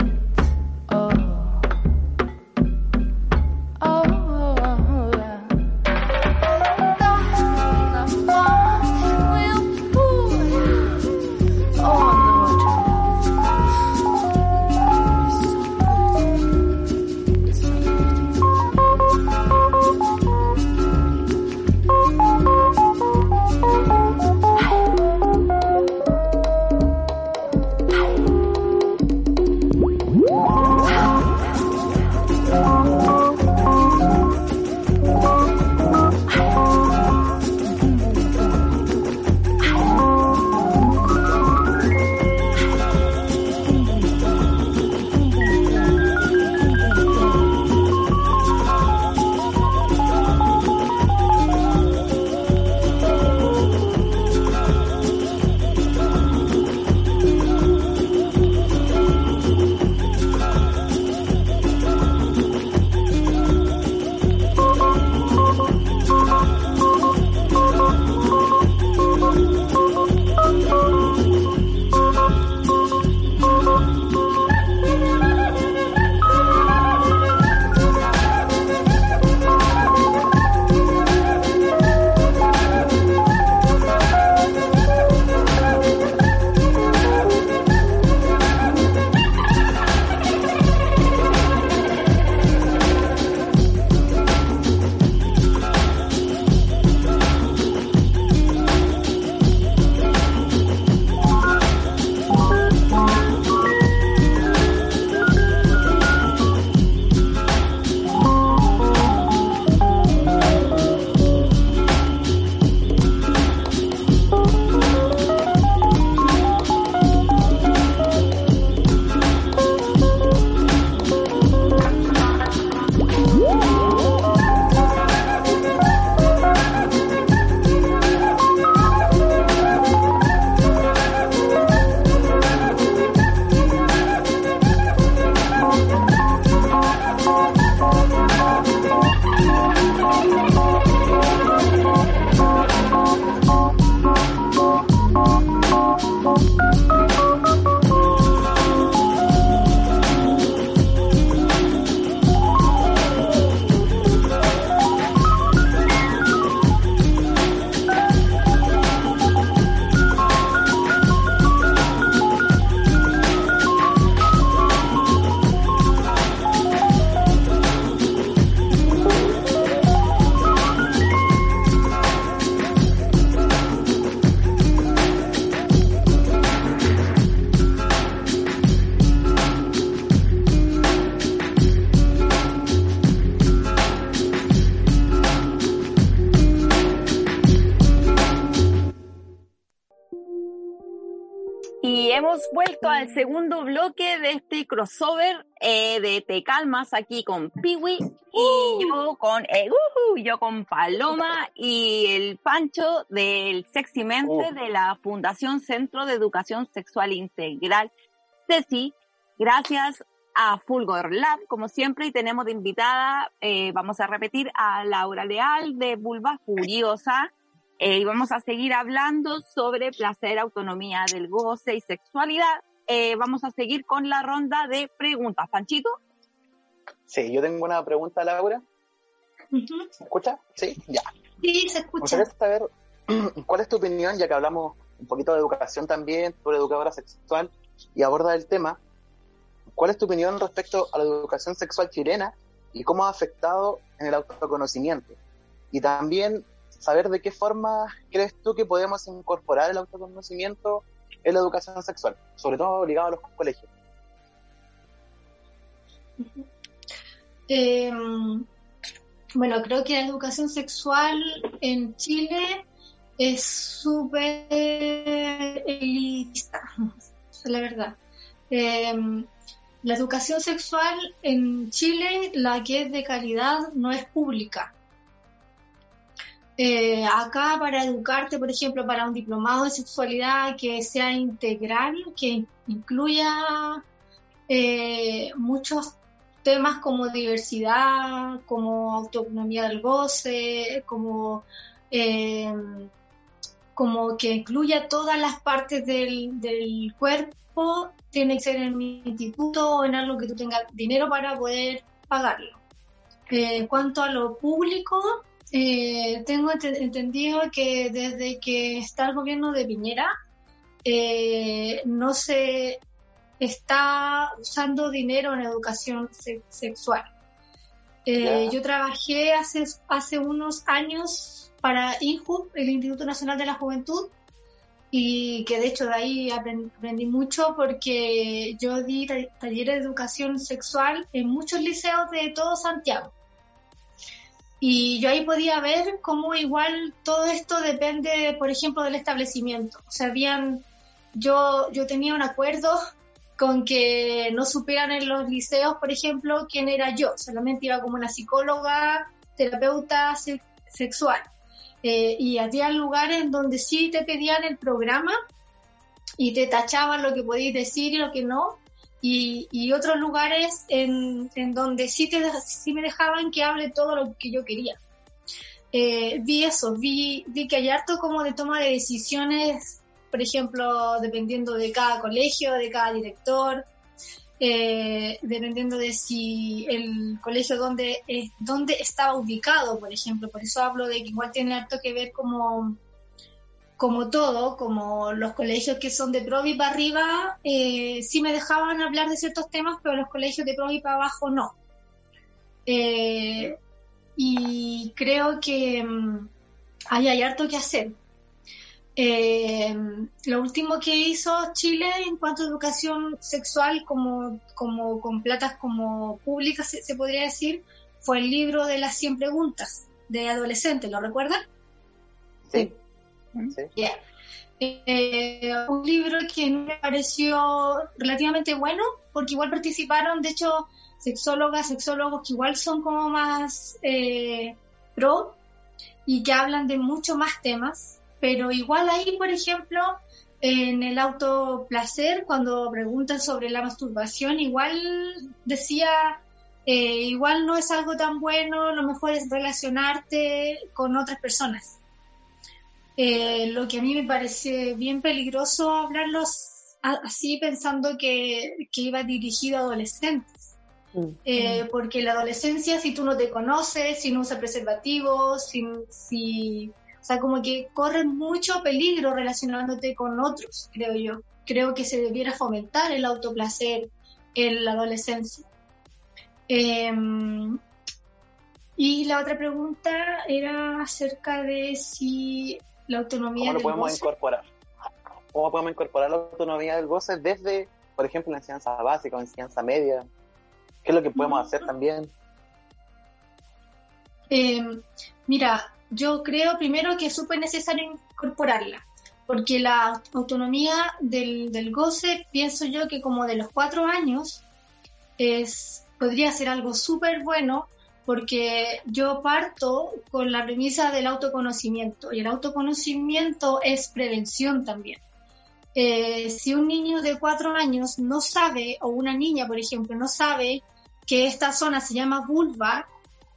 Al segundo bloque de este crossover eh, de Te Calmas aquí con Piwi y yo con eh, yo con Paloma y el Pancho del Seximente Uh. de la Fundación Centro de Educación Sexual Integral CECI. Gracias a Fulgor Lab, como siempre, y tenemos de invitada, eh, vamos a repetir, a Laura Leal de Vulva Furiosa. Eh, y vamos a seguir hablando sobre placer, autonomía del goce y sexualidad. Eh, vamos a seguir con la ronda de preguntas. Panchito, Sí, yo tengo una pregunta, Laura. Ujú. ¿Me escucha? Sí, ya. Sí, se Me escucha. gustaría saber cuál es tu opinión, ya que hablamos un poquito de educación también, tú eres educadora sexual y aborda el tema. ¿Cuál es tu opinión respecto a la educación sexual chilena y cómo ha afectado en el autoconocimiento? Y también saber de qué forma crees tú que podemos incorporar el autoconocimiento en la educación sexual, sobre todo ligado a los colegios. Eh, bueno, creo que la educación sexual en Chile es súper elitista, es la verdad. Eh, la educación sexual en Chile, la que es de calidad, no es pública. Eh, acá para educarte, por ejemplo, para un diplomado de sexualidad que sea integral, que incluya eh, muchos temas como diversidad, como autonomía del goce, como, eh, como que incluya todas las partes del, del cuerpo, tiene que ser en mi instituto o en algo que tú tengas dinero para poder pagarlo. En cuanto a lo público, eh, tengo ente- entendido que desde que está el gobierno de Piñera, eh, no se está usando dinero en educación se- sexual. Eh, yo trabajé hace, hace unos años para INJU, el Instituto Nacional de la Juventud, y que de hecho de ahí apren- aprendí mucho porque yo di ta- talleres de educación sexual en muchos liceos de todo Santiago. Y yo ahí podía ver cómo igual todo esto depende, por ejemplo, del establecimiento. O sea, habían, yo, yo tenía un acuerdo con que no supieran en los liceos, por ejemplo, quién era yo. Solamente iba como una psicóloga, terapeuta se- sexual. Eh, y había lugares donde sí te pedían el programa y te tachaban lo que podías decir y lo que no. Y, y otros lugares en, en donde sí, te, sí me dejaban que hable todo lo que yo quería. Eh, vi eso, vi, vi que hay harto como de toma de decisiones, por ejemplo, dependiendo de cada colegio, de cada director, eh, dependiendo de si el colegio donde, eh, donde estaba ubicado, por ejemplo. Por eso hablo de que igual tiene harto que ver como, como todo, como los colegios que son de Provi para arriba, eh, sí me dejaban hablar de ciertos temas, pero los colegios de Provi para abajo no. Eh, y creo que mm, ahí hay harto que hacer. Eh, lo último que hizo Chile en cuanto a educación sexual como, como con platas como públicas, se, se podría decir, fue el libro de las 100 preguntas de adolescentes, ¿lo recuerdan? Sí. Eh, un libro que me pareció relativamente bueno, porque igual participaron, de hecho, sexólogas, sexólogos que igual son como más eh, pro y que hablan de mucho más temas, pero igual ahí, por ejemplo, en el autoplacer, cuando preguntan sobre la masturbación, igual decía, eh, igual no es algo tan bueno, lo mejor es relacionarte con otras personas. Eh, lo que a mí me parece bien peligroso hablarlos así pensando que, que iba dirigido a adolescentes. Eh, porque la adolescencia, si tú no te conoces, si no usas preservativos, si, si, o sea, como que corres mucho peligro relacionándote con otros, creo yo. Creo que se debiera fomentar el autoplacer en la adolescencia. Em, y la otra pregunta era acerca de si la autonomía ¿Cómo lo del podemos goce- incorporar? ¿Cómo podemos incorporar la autonomía del goce desde, por ejemplo, la enseñanza básica o enseñanza media? ¿Qué es lo que podemos hacer también? Eh, mira, yo creo primero que es súper necesario incorporarla, porque la autonomía del, del goce, pienso yo que como de los cuatro años, es, podría ser algo súper bueno porque yo parto con la premisa del autoconocimiento y el autoconocimiento es prevención también. Eh, si un niño de cuatro años no sabe, o una niña, por ejemplo, no sabe que esta zona se llama vulva,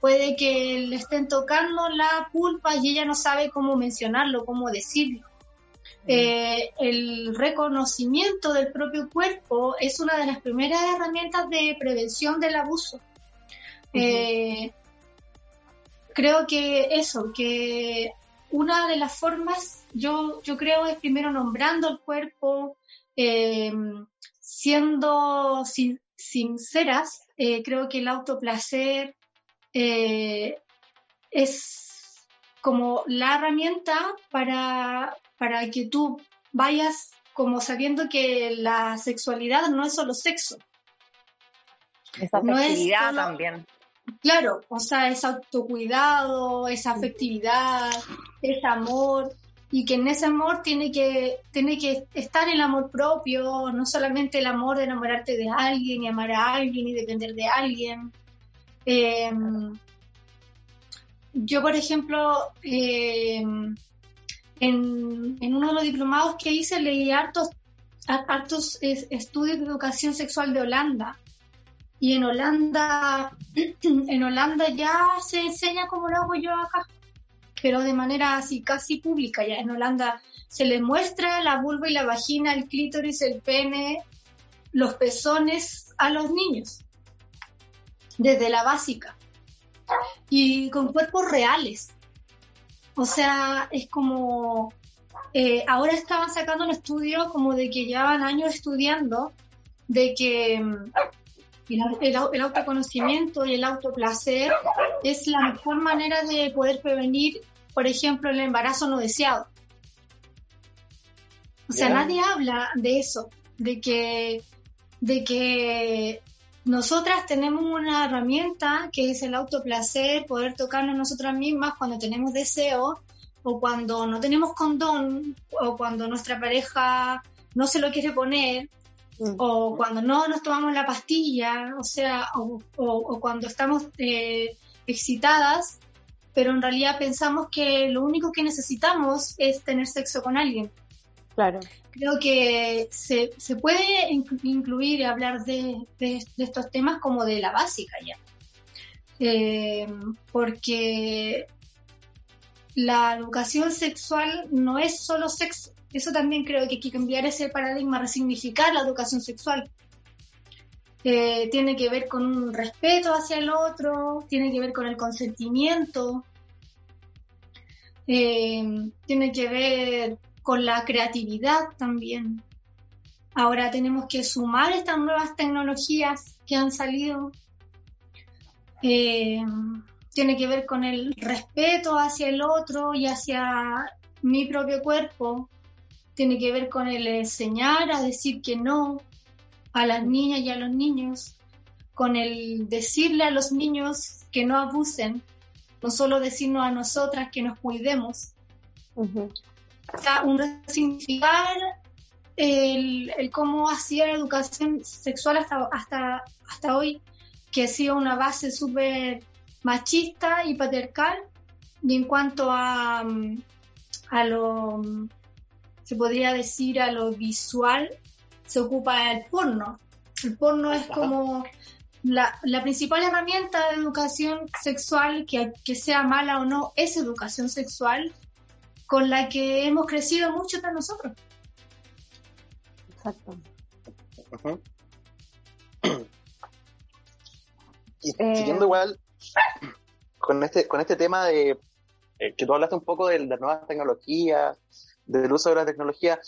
puede que le estén tocando la pulpa y ella no sabe cómo mencionarlo, cómo decirlo. Eh, el reconocimiento del propio cuerpo es una de las primeras herramientas de prevención del abuso. Eh, creo que eso, que una de las formas, yo, yo creo, es primero nombrando el cuerpo, eh, siendo sinceras, creo que el autoplacer es como la herramienta para, para que tú vayas como sabiendo que la sexualidad no es solo sexo. Esa No es solo- también. Claro, o sea, es autocuidado, es afectividad, es amor, y que en ese amor tiene que, tiene que estar el amor propio, no solamente el amor de enamorarte de alguien y amar a alguien y depender de alguien. Eh, yo, por ejemplo, eh, en, en uno de los diplomados que hice leí hartos, har- hartos es- estudios de educación sexual de Holanda. Y en Holanda, en Holanda ya se enseña como lo hago yo acá, pero de manera así casi pública. Ya en Holanda se le muestra la vulva y la vagina, el clítoris, el pene, los pezones a los niños, desde la básica, y con cuerpos reales. O sea, es como, eh, ahora estaban sacando un estudio como de que llevan años estudiando de que el, el el autoconocimiento y el autoplacer es la mejor manera de poder prevenir, por ejemplo, el embarazo no deseado. O sea, Ya. nadie habla de eso, de que, de que nosotras tenemos una herramienta que es el autoplacer, poder tocarnos nosotras mismas cuando tenemos deseo o cuando no tenemos condón o cuando nuestra pareja no se lo quiere poner o cuando no nos tomamos la pastilla, o sea, o, o- o cuando estamos eh, excitadas, pero en realidad pensamos que lo único que necesitamos es tener sexo con alguien. Claro. Creo que se, se puede inclu- incluir y hablar de, de- de estos temas como de la básica ya. Eh, porque la educación sexual no es solo sexo. Eso también creo que hay que cambiar ese paradigma, resignificar la educación sexual. Eh, tiene que ver con un respeto hacia el otro, tiene que ver con el consentimiento, eh, tiene que ver con la creatividad también. Ahora tenemos que sumar estas nuevas tecnologías que han salido. Eh, tiene que ver con el respeto hacia el otro y hacia mi propio cuerpo. Tiene que ver con el enseñar a decir que no a las niñas y a los niños. Con el decirle a los niños que no abusen. No solo decirnos a nosotras que nos cuidemos. Ujú. O sea, un resignificar el, el cómo hacía la educación sexual hasta, hasta, hasta hoy, que ha sido una base súper machista y patriarcal. Y en cuanto a, mm, a lo, mm, se podría decir, a lo visual, se ocupa el porno. El porno es como la, la principal herramienta de educación sexual, que, que sea mala o no, es educación sexual, con la que hemos crecido mucho de nosotros. Exacto. Y Eh, siguiendo igual con este, con este tema de eh, que tú hablaste un poco de, de nuevas tecnologías, del uso de la tecnología,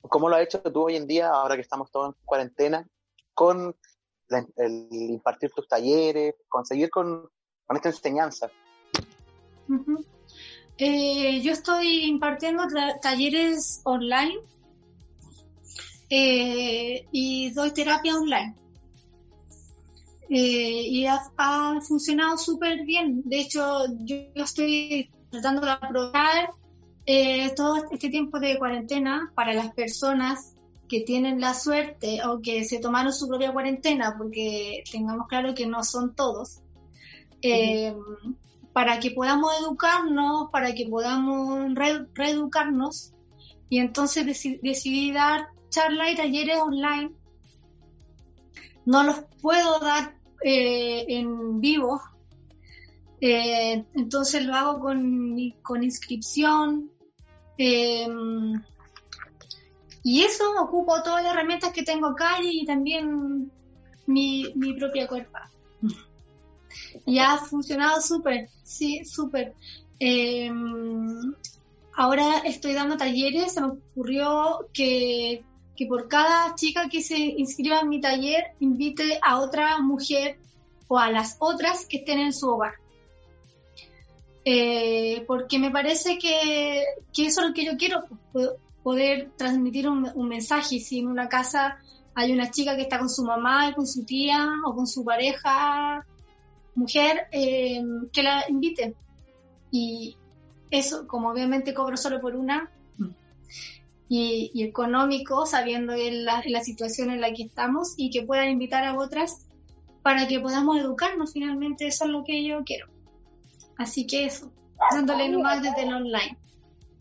¿cómo lo has hecho tú hoy en día, ahora que estamos todos en cuarentena, con la- el impartir tus talleres, conseguir con, con esta enseñanza? Eh, yo estoy impartiendo talleres online eh, y doy terapia online. Eh, y ha, ha funcionado súper bien. De hecho, yo, yo estoy tratando de aprobar eh, todo este tiempo de cuarentena para las personas que tienen la suerte o que se tomaron su propia cuarentena, porque tengamos claro que no son todos, eh, para que podamos educarnos, para que podamos re- reeducarnos. Y entonces deci- decidí dar charlas y talleres online. No los puedo dar eh, en vivo, entonces lo hago con, con inscripción. Eh, y eso ocupo todas las herramientas que tengo acá y también mi, mi propia cuerpa. Y ha funcionado súper, sí, súper. Eh, ahora estoy dando talleres, se me ocurrió que, que por cada chica que se inscriba en mi taller invite a otra mujer o a las otras que estén en su hogar. Eh, porque me parece que, que eso es lo que yo quiero, po- poder transmitir un, un mensaje. Si en una casa hay una chica que está con su mamá y con su tía o con su pareja mujer, eh, que la invite. Y eso, como obviamente cobro solo por una, y, y económico, sabiendo en la, la situación en la que estamos, y que puedan invitar a otras para que podamos educarnos finalmente, eso es lo que yo quiero. Así que eso, dándole nomás desde el online.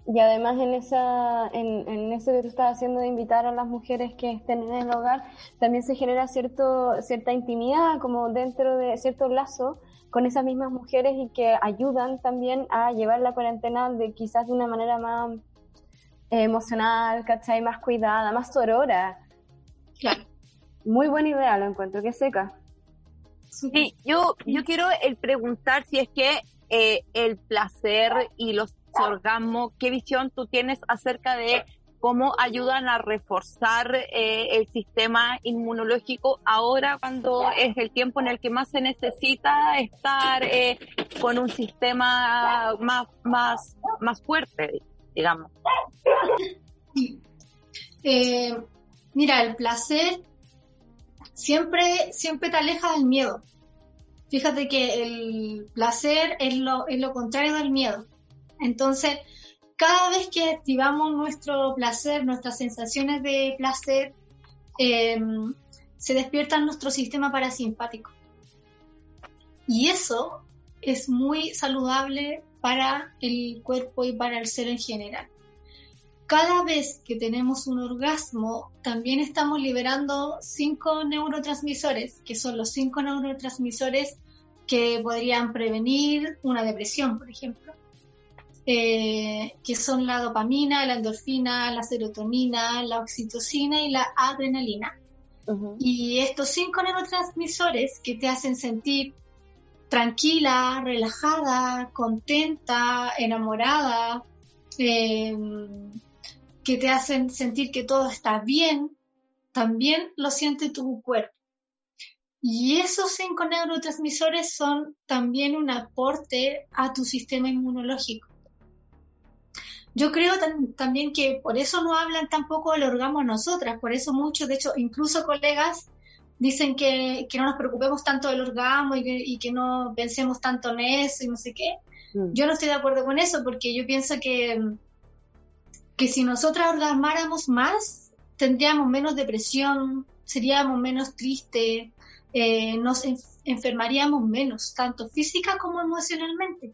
Y además en esa, en, en eso que tú estás haciendo de invitar a las mujeres que estén en el hogar, también se genera cierto, cierta intimidad, como dentro de cierto lazo con esas mismas mujeres y que ayudan también a llevar la cuarentena de quizás de una manera más eh, emocional, ¿cachai? Más cuidada, más sorora. Claro. Muy buena idea, lo encuentro, que seca. Sí, yo, yo quiero el preguntar si es que eh, el placer y los orgasmos, ¿qué visión tú tienes acerca de cómo ayudan a reforzar eh, el sistema inmunológico ahora cuando es el tiempo en el que más se necesita estar eh, con un sistema más, más, más fuerte, digamos? Eh, mira, el placer siempre, siempre te aleja del miedo. Fíjate que el placer es lo, es lo contrario del miedo. Entonces, cada vez que activamos nuestro placer, nuestras sensaciones de placer, eh, se despierta nuestro sistema parasimpático. Y eso es muy saludable para el cuerpo y para el ser en general. Cada vez que tenemos un orgasmo, también estamos liberando cinco neurotransmisores, que son los cinco neurotransmisores que podrían prevenir una depresión, por ejemplo eh, que son la dopamina, la endorfina, la serotonina, la oxitocina y la adrenalina. Y estos cinco neurotransmisores que te hacen sentir tranquila, relajada, contenta, enamorada, eh, que te hacen sentir que todo está bien, también lo siente tu cuerpo. Y esos cinco neurotransmisores son también un aporte a tu sistema inmunológico. Yo creo tam- también que por eso no hablan tampoco del orgasmo nosotras, por eso muchos, de hecho, incluso colegas dicen que, que no nos preocupemos tanto del orgasmo y que, y que no pensemos tanto en eso y no sé qué. Mm. Yo no estoy de acuerdo con eso porque yo pienso que, que si nosotras orgasmáramos más, tendríamos menos depresión, seríamos menos tristes, eh, nos en- enfermaríamos menos, tanto física como emocionalmente.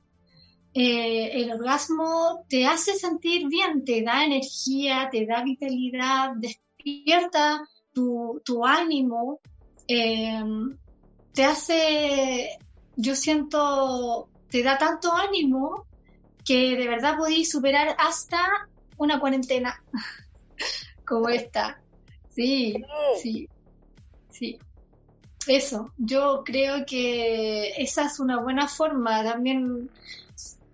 Eh, el orgasmo te hace sentir bien, te da energía, te da vitalidad, despierta tu, tu ánimo, eh, te hace, yo siento, te da tanto ánimo que de verdad podéis superar hasta una cuarentena como esta. Sí, sí, sí. Eso, yo creo que esa es una buena forma. También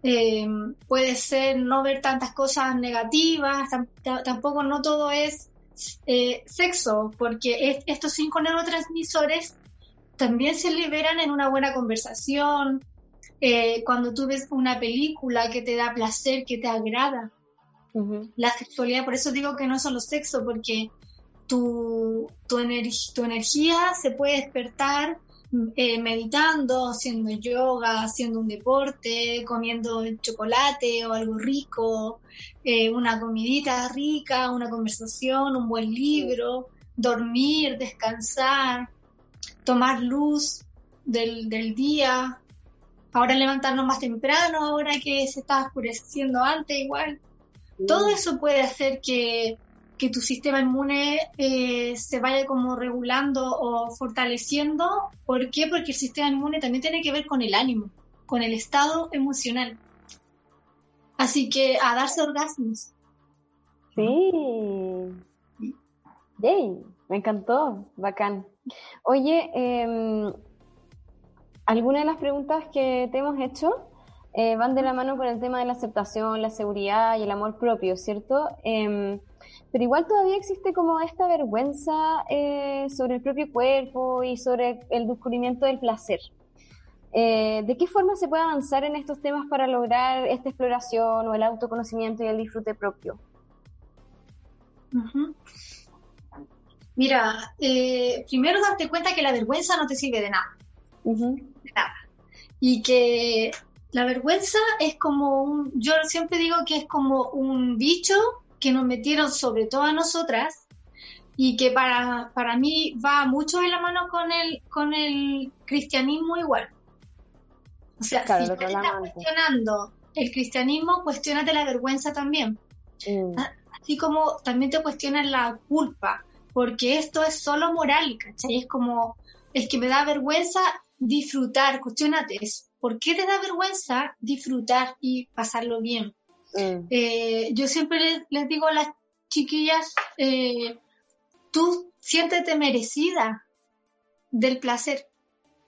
eh, puede ser no ver tantas cosas negativas, tam- ta- tampoco no todo es eh, sexo, porque es- estos cinco neurotransmisores también se liberan en una buena conversación, eh, cuando tú ves una película que te da placer, que te agrada. La sexualidad, por eso digo que no es solo sexo, porque tu, tu, ener- tu energía se puede despertar eh, meditando, haciendo yoga, haciendo un deporte, comiendo chocolate o algo rico, eh, una comidita rica, una conversación, un buen libro, dormir, descansar, tomar luz del, del día, ahora levantarnos más temprano, ahora que se está oscureciendo antes igual. Todo eso puede hacer que, que tu sistema inmune eh, se vaya como regulando o fortaleciendo. ¿Por qué? Porque el sistema inmune también tiene que ver con el ánimo, con el estado emocional. Así que a darse orgasmos. Sí. Yay, me encantó, bacán. Oye, eh, algunas de las preguntas que te hemos hecho eh, van de la mano con el tema de la aceptación, la seguridad y el amor propio, ¿cierto? Em, pero igual todavía existe como esta vergüenza eh, sobre el propio cuerpo y sobre el descubrimiento del placer. Eh, ¿De qué forma se puede avanzar en estos temas para lograr esta exploración o el autoconocimiento y el disfrute propio? Mira, eh, primero darte cuenta que la vergüenza no te sirve de nada, de nada. Y que la vergüenza es como un, yo siempre digo que es como un bicho que nos metieron sobre todo a nosotras y que para, para mí va mucho de la mano con el, con el cristianismo igual. O sea, Claro, si tú estás cuestionando el cristianismo, cuestionate la vergüenza también. Mm, así como también te cuestionan la culpa, porque esto es solo moral, ¿cachai? Es como, es que me da vergüenza disfrutar, cuestionate eso. ¿Por qué te da vergüenza disfrutar y pasarlo bien? Mm, Eh, yo siempre les, les digo a las chiquillas, eh, tú siéntete merecida del placer,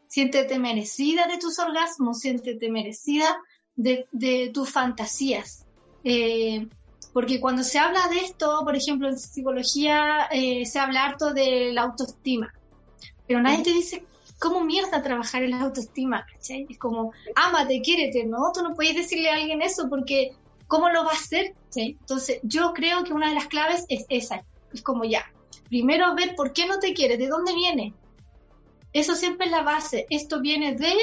siéntete merecida de tus orgasmos, siéntete merecida de, de tus fantasías. Eh, porque cuando se habla de esto, por ejemplo, en psicología eh, se habla harto de la autoestima, pero nadie te dice cómo mierda trabajar en la autoestima, ¿cachai? Es como, ámate, quiérete, ¿no? Tú no puedes decirle a alguien eso porque ¿cómo lo va a hacer? ¿Sí? Entonces, yo creo que una de las claves es esa. Es como ya, primero ver por qué no te quieres, de dónde viene. Eso siempre es la base. Esto viene de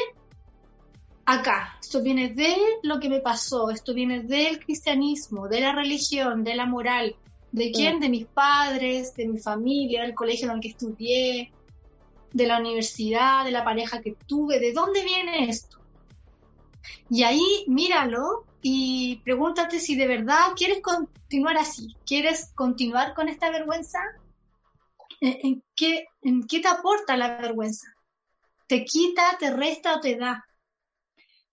acá, esto viene de lo que me pasó, esto viene del cristianismo, de la religión, de la moral. ¿De quién? De mis padres, de mi familia, del colegio en el que estudié, de la universidad, de la pareja que tuve. ¿De dónde viene esto? Y ahí míralo y pregúntate si de verdad quieres continuar así, quieres continuar con esta vergüenza. ¿En, qué, ¿En qué te aporta la vergüenza? ¿Te quita, te resta o te da?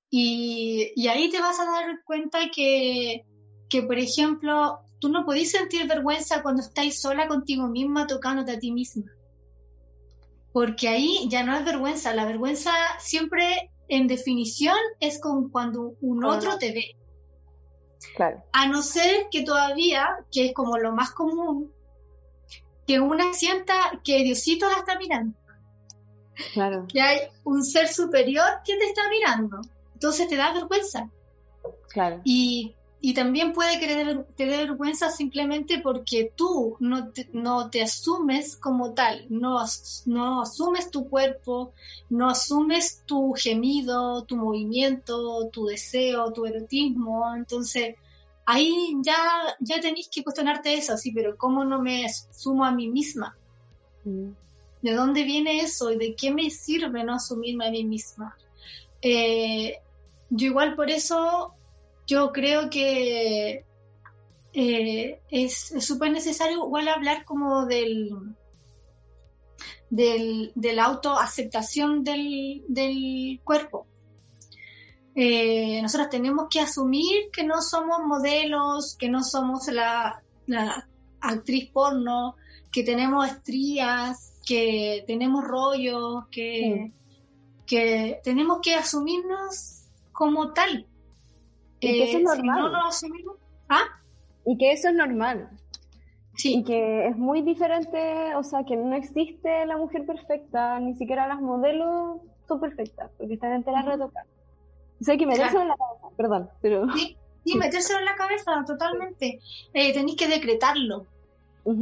Y, y ahí te vas a dar cuenta que, que, por ejemplo, tú no podés sentir vergüenza cuando estás sola contigo misma tocándote a ti misma. Porque ahí ya no es vergüenza, la vergüenza siempre en definición es con cuando un otro. te ve. claro. A no ser que todavía, que es como lo más común, que una sienta que Diosito la está mirando, Claro, que hay un ser superior que te está mirando. Entonces te da vergüenza. claro. Y, y también puede que te dé- vergüenza simplemente porque tú no te, no te asumes como tal, no, as- no asumes tu cuerpo, no asumes tu gemido, tu movimiento, tu deseo, tu erotismo. Entonces ahí ya, ya tenéis que cuestionarte eso, sí, pero ¿cómo no me asumo a mí misma? Mm, ¿De dónde viene eso y de qué me sirve no asumirme a mí misma? Eh, yo igual por eso, yo creo que eh, es súper necesario igual hablar como del, del, de la autoaceptación del, del cuerpo. Eh, nosotros tenemos que asumir que no somos modelos, que no somos la, la actriz porno, que tenemos estrías, que tenemos rollos, que, que tenemos que asumirnos como tal. Y que eso es si normal. no ¿ah? Y que eso es normal. Y Sí, que es muy diferente, o sea, que no existe la mujer perfecta, ni siquiera las modelos son perfectas, porque están enteras retocadas. O sea, hay que meterse Claro. en la cabeza, perdón, pero... sí, sí, metérselo en la cabeza, totalmente. Eh, tenéis que decretarlo.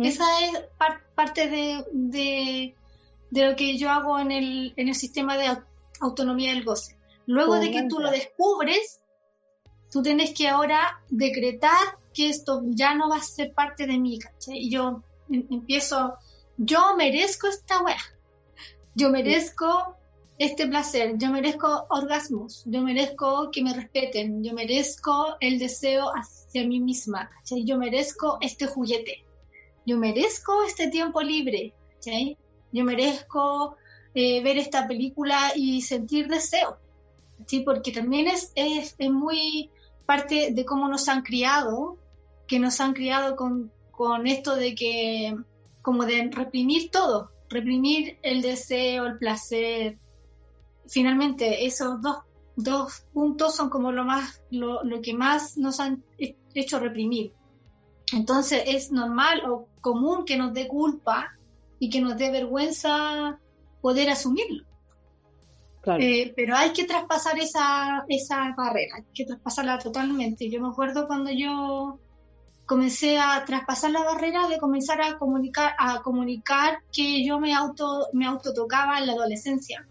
Esa es par- parte de, de, de lo que yo hago en el, en el sistema de au- autonomía del goce. Luego de que tú lo descubres, tú tienes que ahora decretar que esto ya no va a ser parte de mí, ¿cachai? Y yo em- empiezo, yo merezco esta wea, yo merezco este placer, yo merezco orgasmos, yo merezco que me respeten, yo merezco el deseo hacia mí misma, ¿cachai? Yo merezco este juguete, yo merezco este tiempo libre, ¿cachai? Yo merezco eh, ver esta película y sentir deseo, ¿sí? Porque también es, es, es muy parte de cómo nos han criado, que nos han criado con, esto de que, como de reprimir todo, reprimir el deseo, el placer. Finalmente, esos dos, puntos son como lo más, lo, lo que más nos han he- hecho reprimir. Entonces es normal o común que nos dé culpa y que nos dé vergüenza poder asumirlo. Claro. Eh, pero hay que traspasar esa, esa barrera, hay que traspasarla totalmente. Yo me acuerdo cuando yo comencé a traspasar la barrera de comenzar a comunicar, a comunicar que yo me auto, me autotocaba en la adolescencia.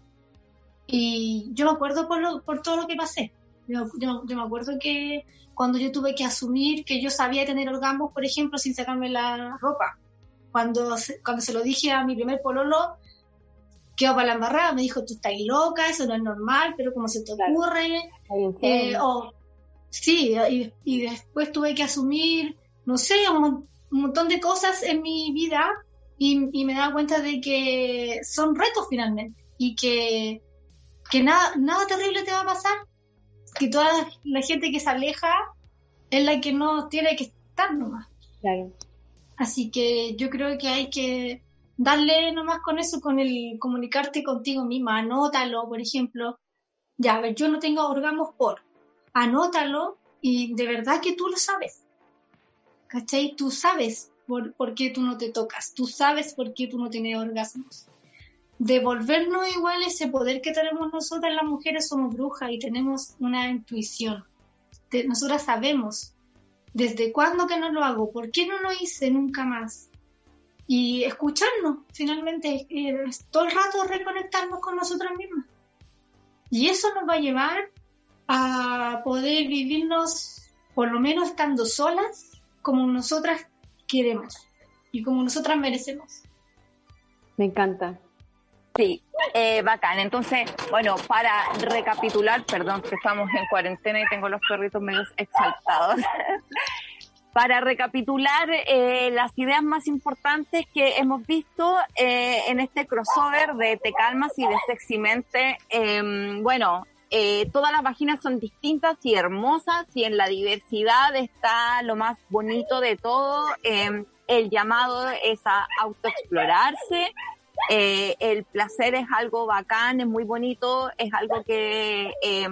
Y yo me acuerdo por, lo- por todo lo que pasé. Yo, yo- yo me acuerdo que cuando yo tuve que asumir que yo sabía tener orgasmos, por ejemplo, sin sacarme la ropa. Cuando, cuando se lo dije a mi primer pololo, quedó para la embarrada, me dijo, tú estás loca, eso no es normal, pero como se te Claro. ocurre, un eh, o- sí, y, y después tuve que asumir, no sé, un, un montón de cosas en mi vida y, y me daba cuenta de que son retos finalmente y que, que nada, nada terrible te va a pasar, que toda la gente que se aleja es la que no tiene que estar nomás. Claro. Así que yo creo que hay que darle nomás con eso, con el comunicarte contigo misma, anótalo, por ejemplo. Ya, a ver, yo no tengo orgasmos por. Anótalo y de verdad que tú lo sabes. ¿Cachai? Tú sabes por, por qué tú no te tocas, tú sabes por qué tú no tienes orgasmos. Devolvernos igual ese poder que tenemos nosotras las mujeres, somos brujas y tenemos una intuición. Nosotras sabemos ¿Desde cuándo que no lo hago? ¿Por qué no lo hice nunca más? Y escucharnos, finalmente, eh, todo el rato reconectarnos con nosotras mismas. Y eso nos va a llevar a poder vivirnos, por lo menos estando solas, como nosotras queremos y como nosotras merecemos. Me encanta. Sí, eh, bacán. Entonces, bueno, para recapitular, perdón, que estamos en cuarentena y tengo los perritos medio exaltados. para recapitular eh, las ideas más importantes que hemos visto eh, en este crossover de Te Calmas y de Seximente. Eh, bueno, todas las vaginas son distintas y hermosas y en la diversidad está lo más bonito de todo. Eh, el llamado es a autoexplorarse, eh, el placer es algo bacán, es muy bonito, es algo que eh,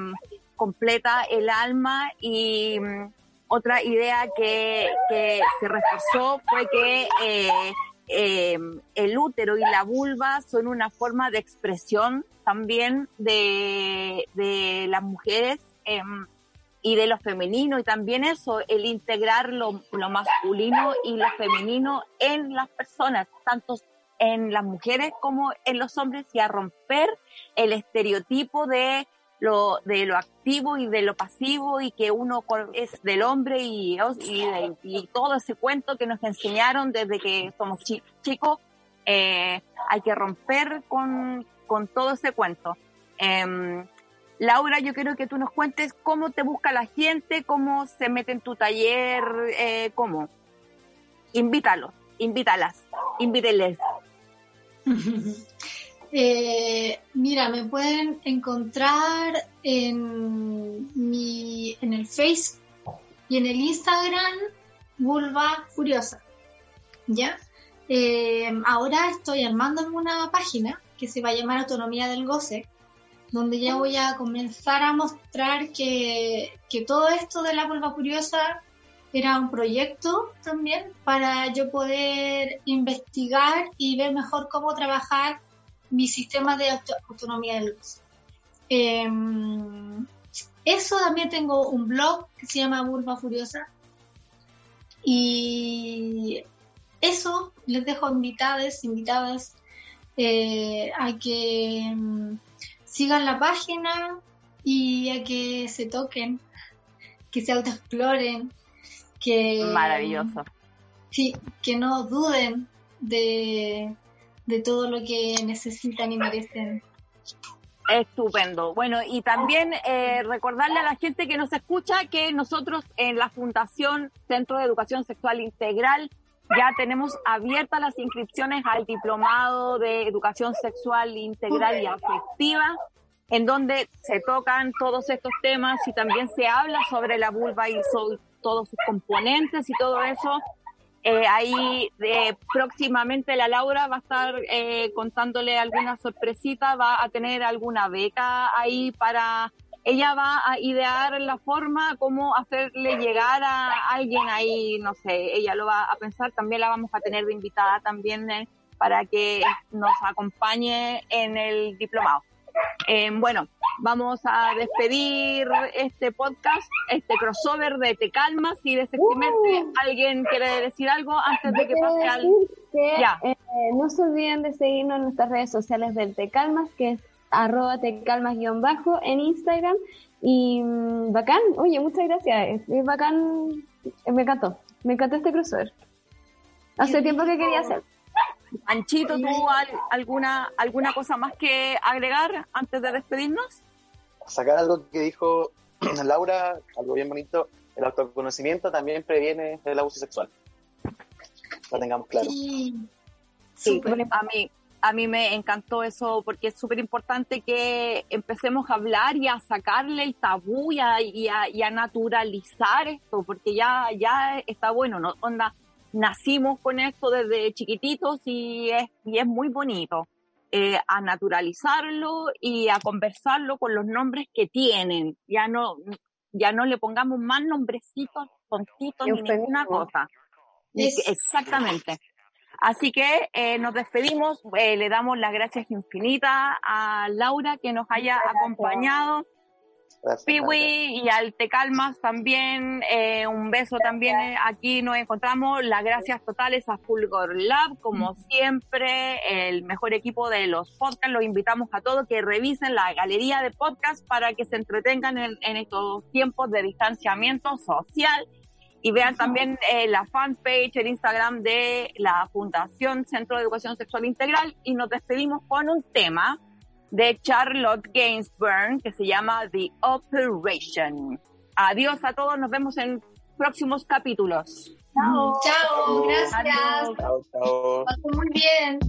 completa el alma y otra idea que, que se reforzó fue que eh, eh, el útero y la vulva son una forma de expresión también de, de las mujeres em, y de lo femenino y también eso, el integrar lo, lo masculino y lo femenino en las personas, tanto en las mujeres como en los hombres y a romper el estereotipo de lo, de lo activo y de lo pasivo y que uno es del hombre y, y, de- y todo ese cuento que nos enseñaron desde que somos chi- chicos, eh, hay que romper con, con todo ese cuento. Em, Laura, yo quiero que tú nos cuentes cómo te busca la gente, cómo se mete en tu taller, eh, cómo. Invítalos, invítalas, invíteles. Eh, mira, me pueden encontrar en mi en el Facebook y en el Instagram Vulva Furiosa. ¿Ya? Eh, ahora estoy armándome una página que se va a llamar Autonomía del Goce, donde ya voy a comenzar a mostrar que, que todo esto de la vulva furiosa era un proyecto también para yo poder investigar y ver mejor cómo trabajar mi sistema de auto- autonomía del goce. Eh, eso también tengo un blog que se llama Vulva Furiosa. Y eso les dejo invitadas, invitadas eh, a que mm, sigan la página y a que se toquen, que se autoexploren, que Maravilloso. sí, que no duden de, de todo lo que necesitan y merecen. Estupendo. Bueno, y también eh, recordarle a la gente que nos escucha que nosotros en la Fundación Centro de Educación Sexual Integral ya tenemos abiertas las inscripciones al diplomado de Educación Sexual Integral y Afectiva, en donde se tocan todos estos temas y también se habla sobre la vulva y sobre todos sus componentes y todo eso. Eh, ahí eh, próximamente la Laura va a estar eh, contándole alguna sorpresita, va a tener alguna beca ahí para... Ella va a idear la forma cómo hacerle llegar a alguien ahí, no sé, ella lo va a pensar, también la vamos a tener de invitada también eh, para que nos acompañe en el diplomado. Eh, bueno, vamos a despedir este podcast, este crossover de Te Calmas y de Sexymente. ¿Alguien quiere decir algo antes de que pase al...? que Ya. eh, no se olviden de seguirnos en nuestras redes sociales del Tecalmas, que es arroba tecalmas-bajo en Instagram. Y mm, bacán, oye, muchas gracias. Es, bacán, eh, me encantó. Me encantó este crossover. Hace tiempo que quería hacer. Anchito, ¿tú al- alguna, alguna cosa más que agregar antes de despedirnos? Sacar algo que dijo Laura, algo bien bonito, el autoconocimiento también previene el abuso sexual. Lo tengamos claro. Sí, a mí, a mí me encantó eso porque es súper importante que empecemos a hablar y a sacarle el tabú y a, y a- y a naturalizar esto, porque ya, ya está bueno, ¿no? Onda, nacimos con esto desde chiquititos y es, y es muy bonito. Eh, a naturalizarlo y a conversarlo con los nombres que tienen. Ya no, ya no le pongamos más nombrecitos, tontitos ni ninguna cosa. Es- exactamente. Así que eh, nos despedimos, eh, le damos las gracias infinitas a Laura que nos haya acompañado, Piwi y al Te Calmas también, eh, un beso también, eh, aquí nos encontramos, las gracias totales a Fulgor Lab, como siempre, el mejor equipo de los podcasts, los invitamos a todos que revisen la galería de podcasts para que se entretengan en, en estos tiempos de distanciamiento social. Y vean también eh, la fanpage, el Instagram de la Fundación Centro de Educación Sexual Integral. Y nos despedimos con un tema de Charlotte Gainsbourg que se llama The Operation. Adiós a todos, nos vemos en próximos capítulos. Chao. Chao, gracias. Chao, chao. Pasó muy bien.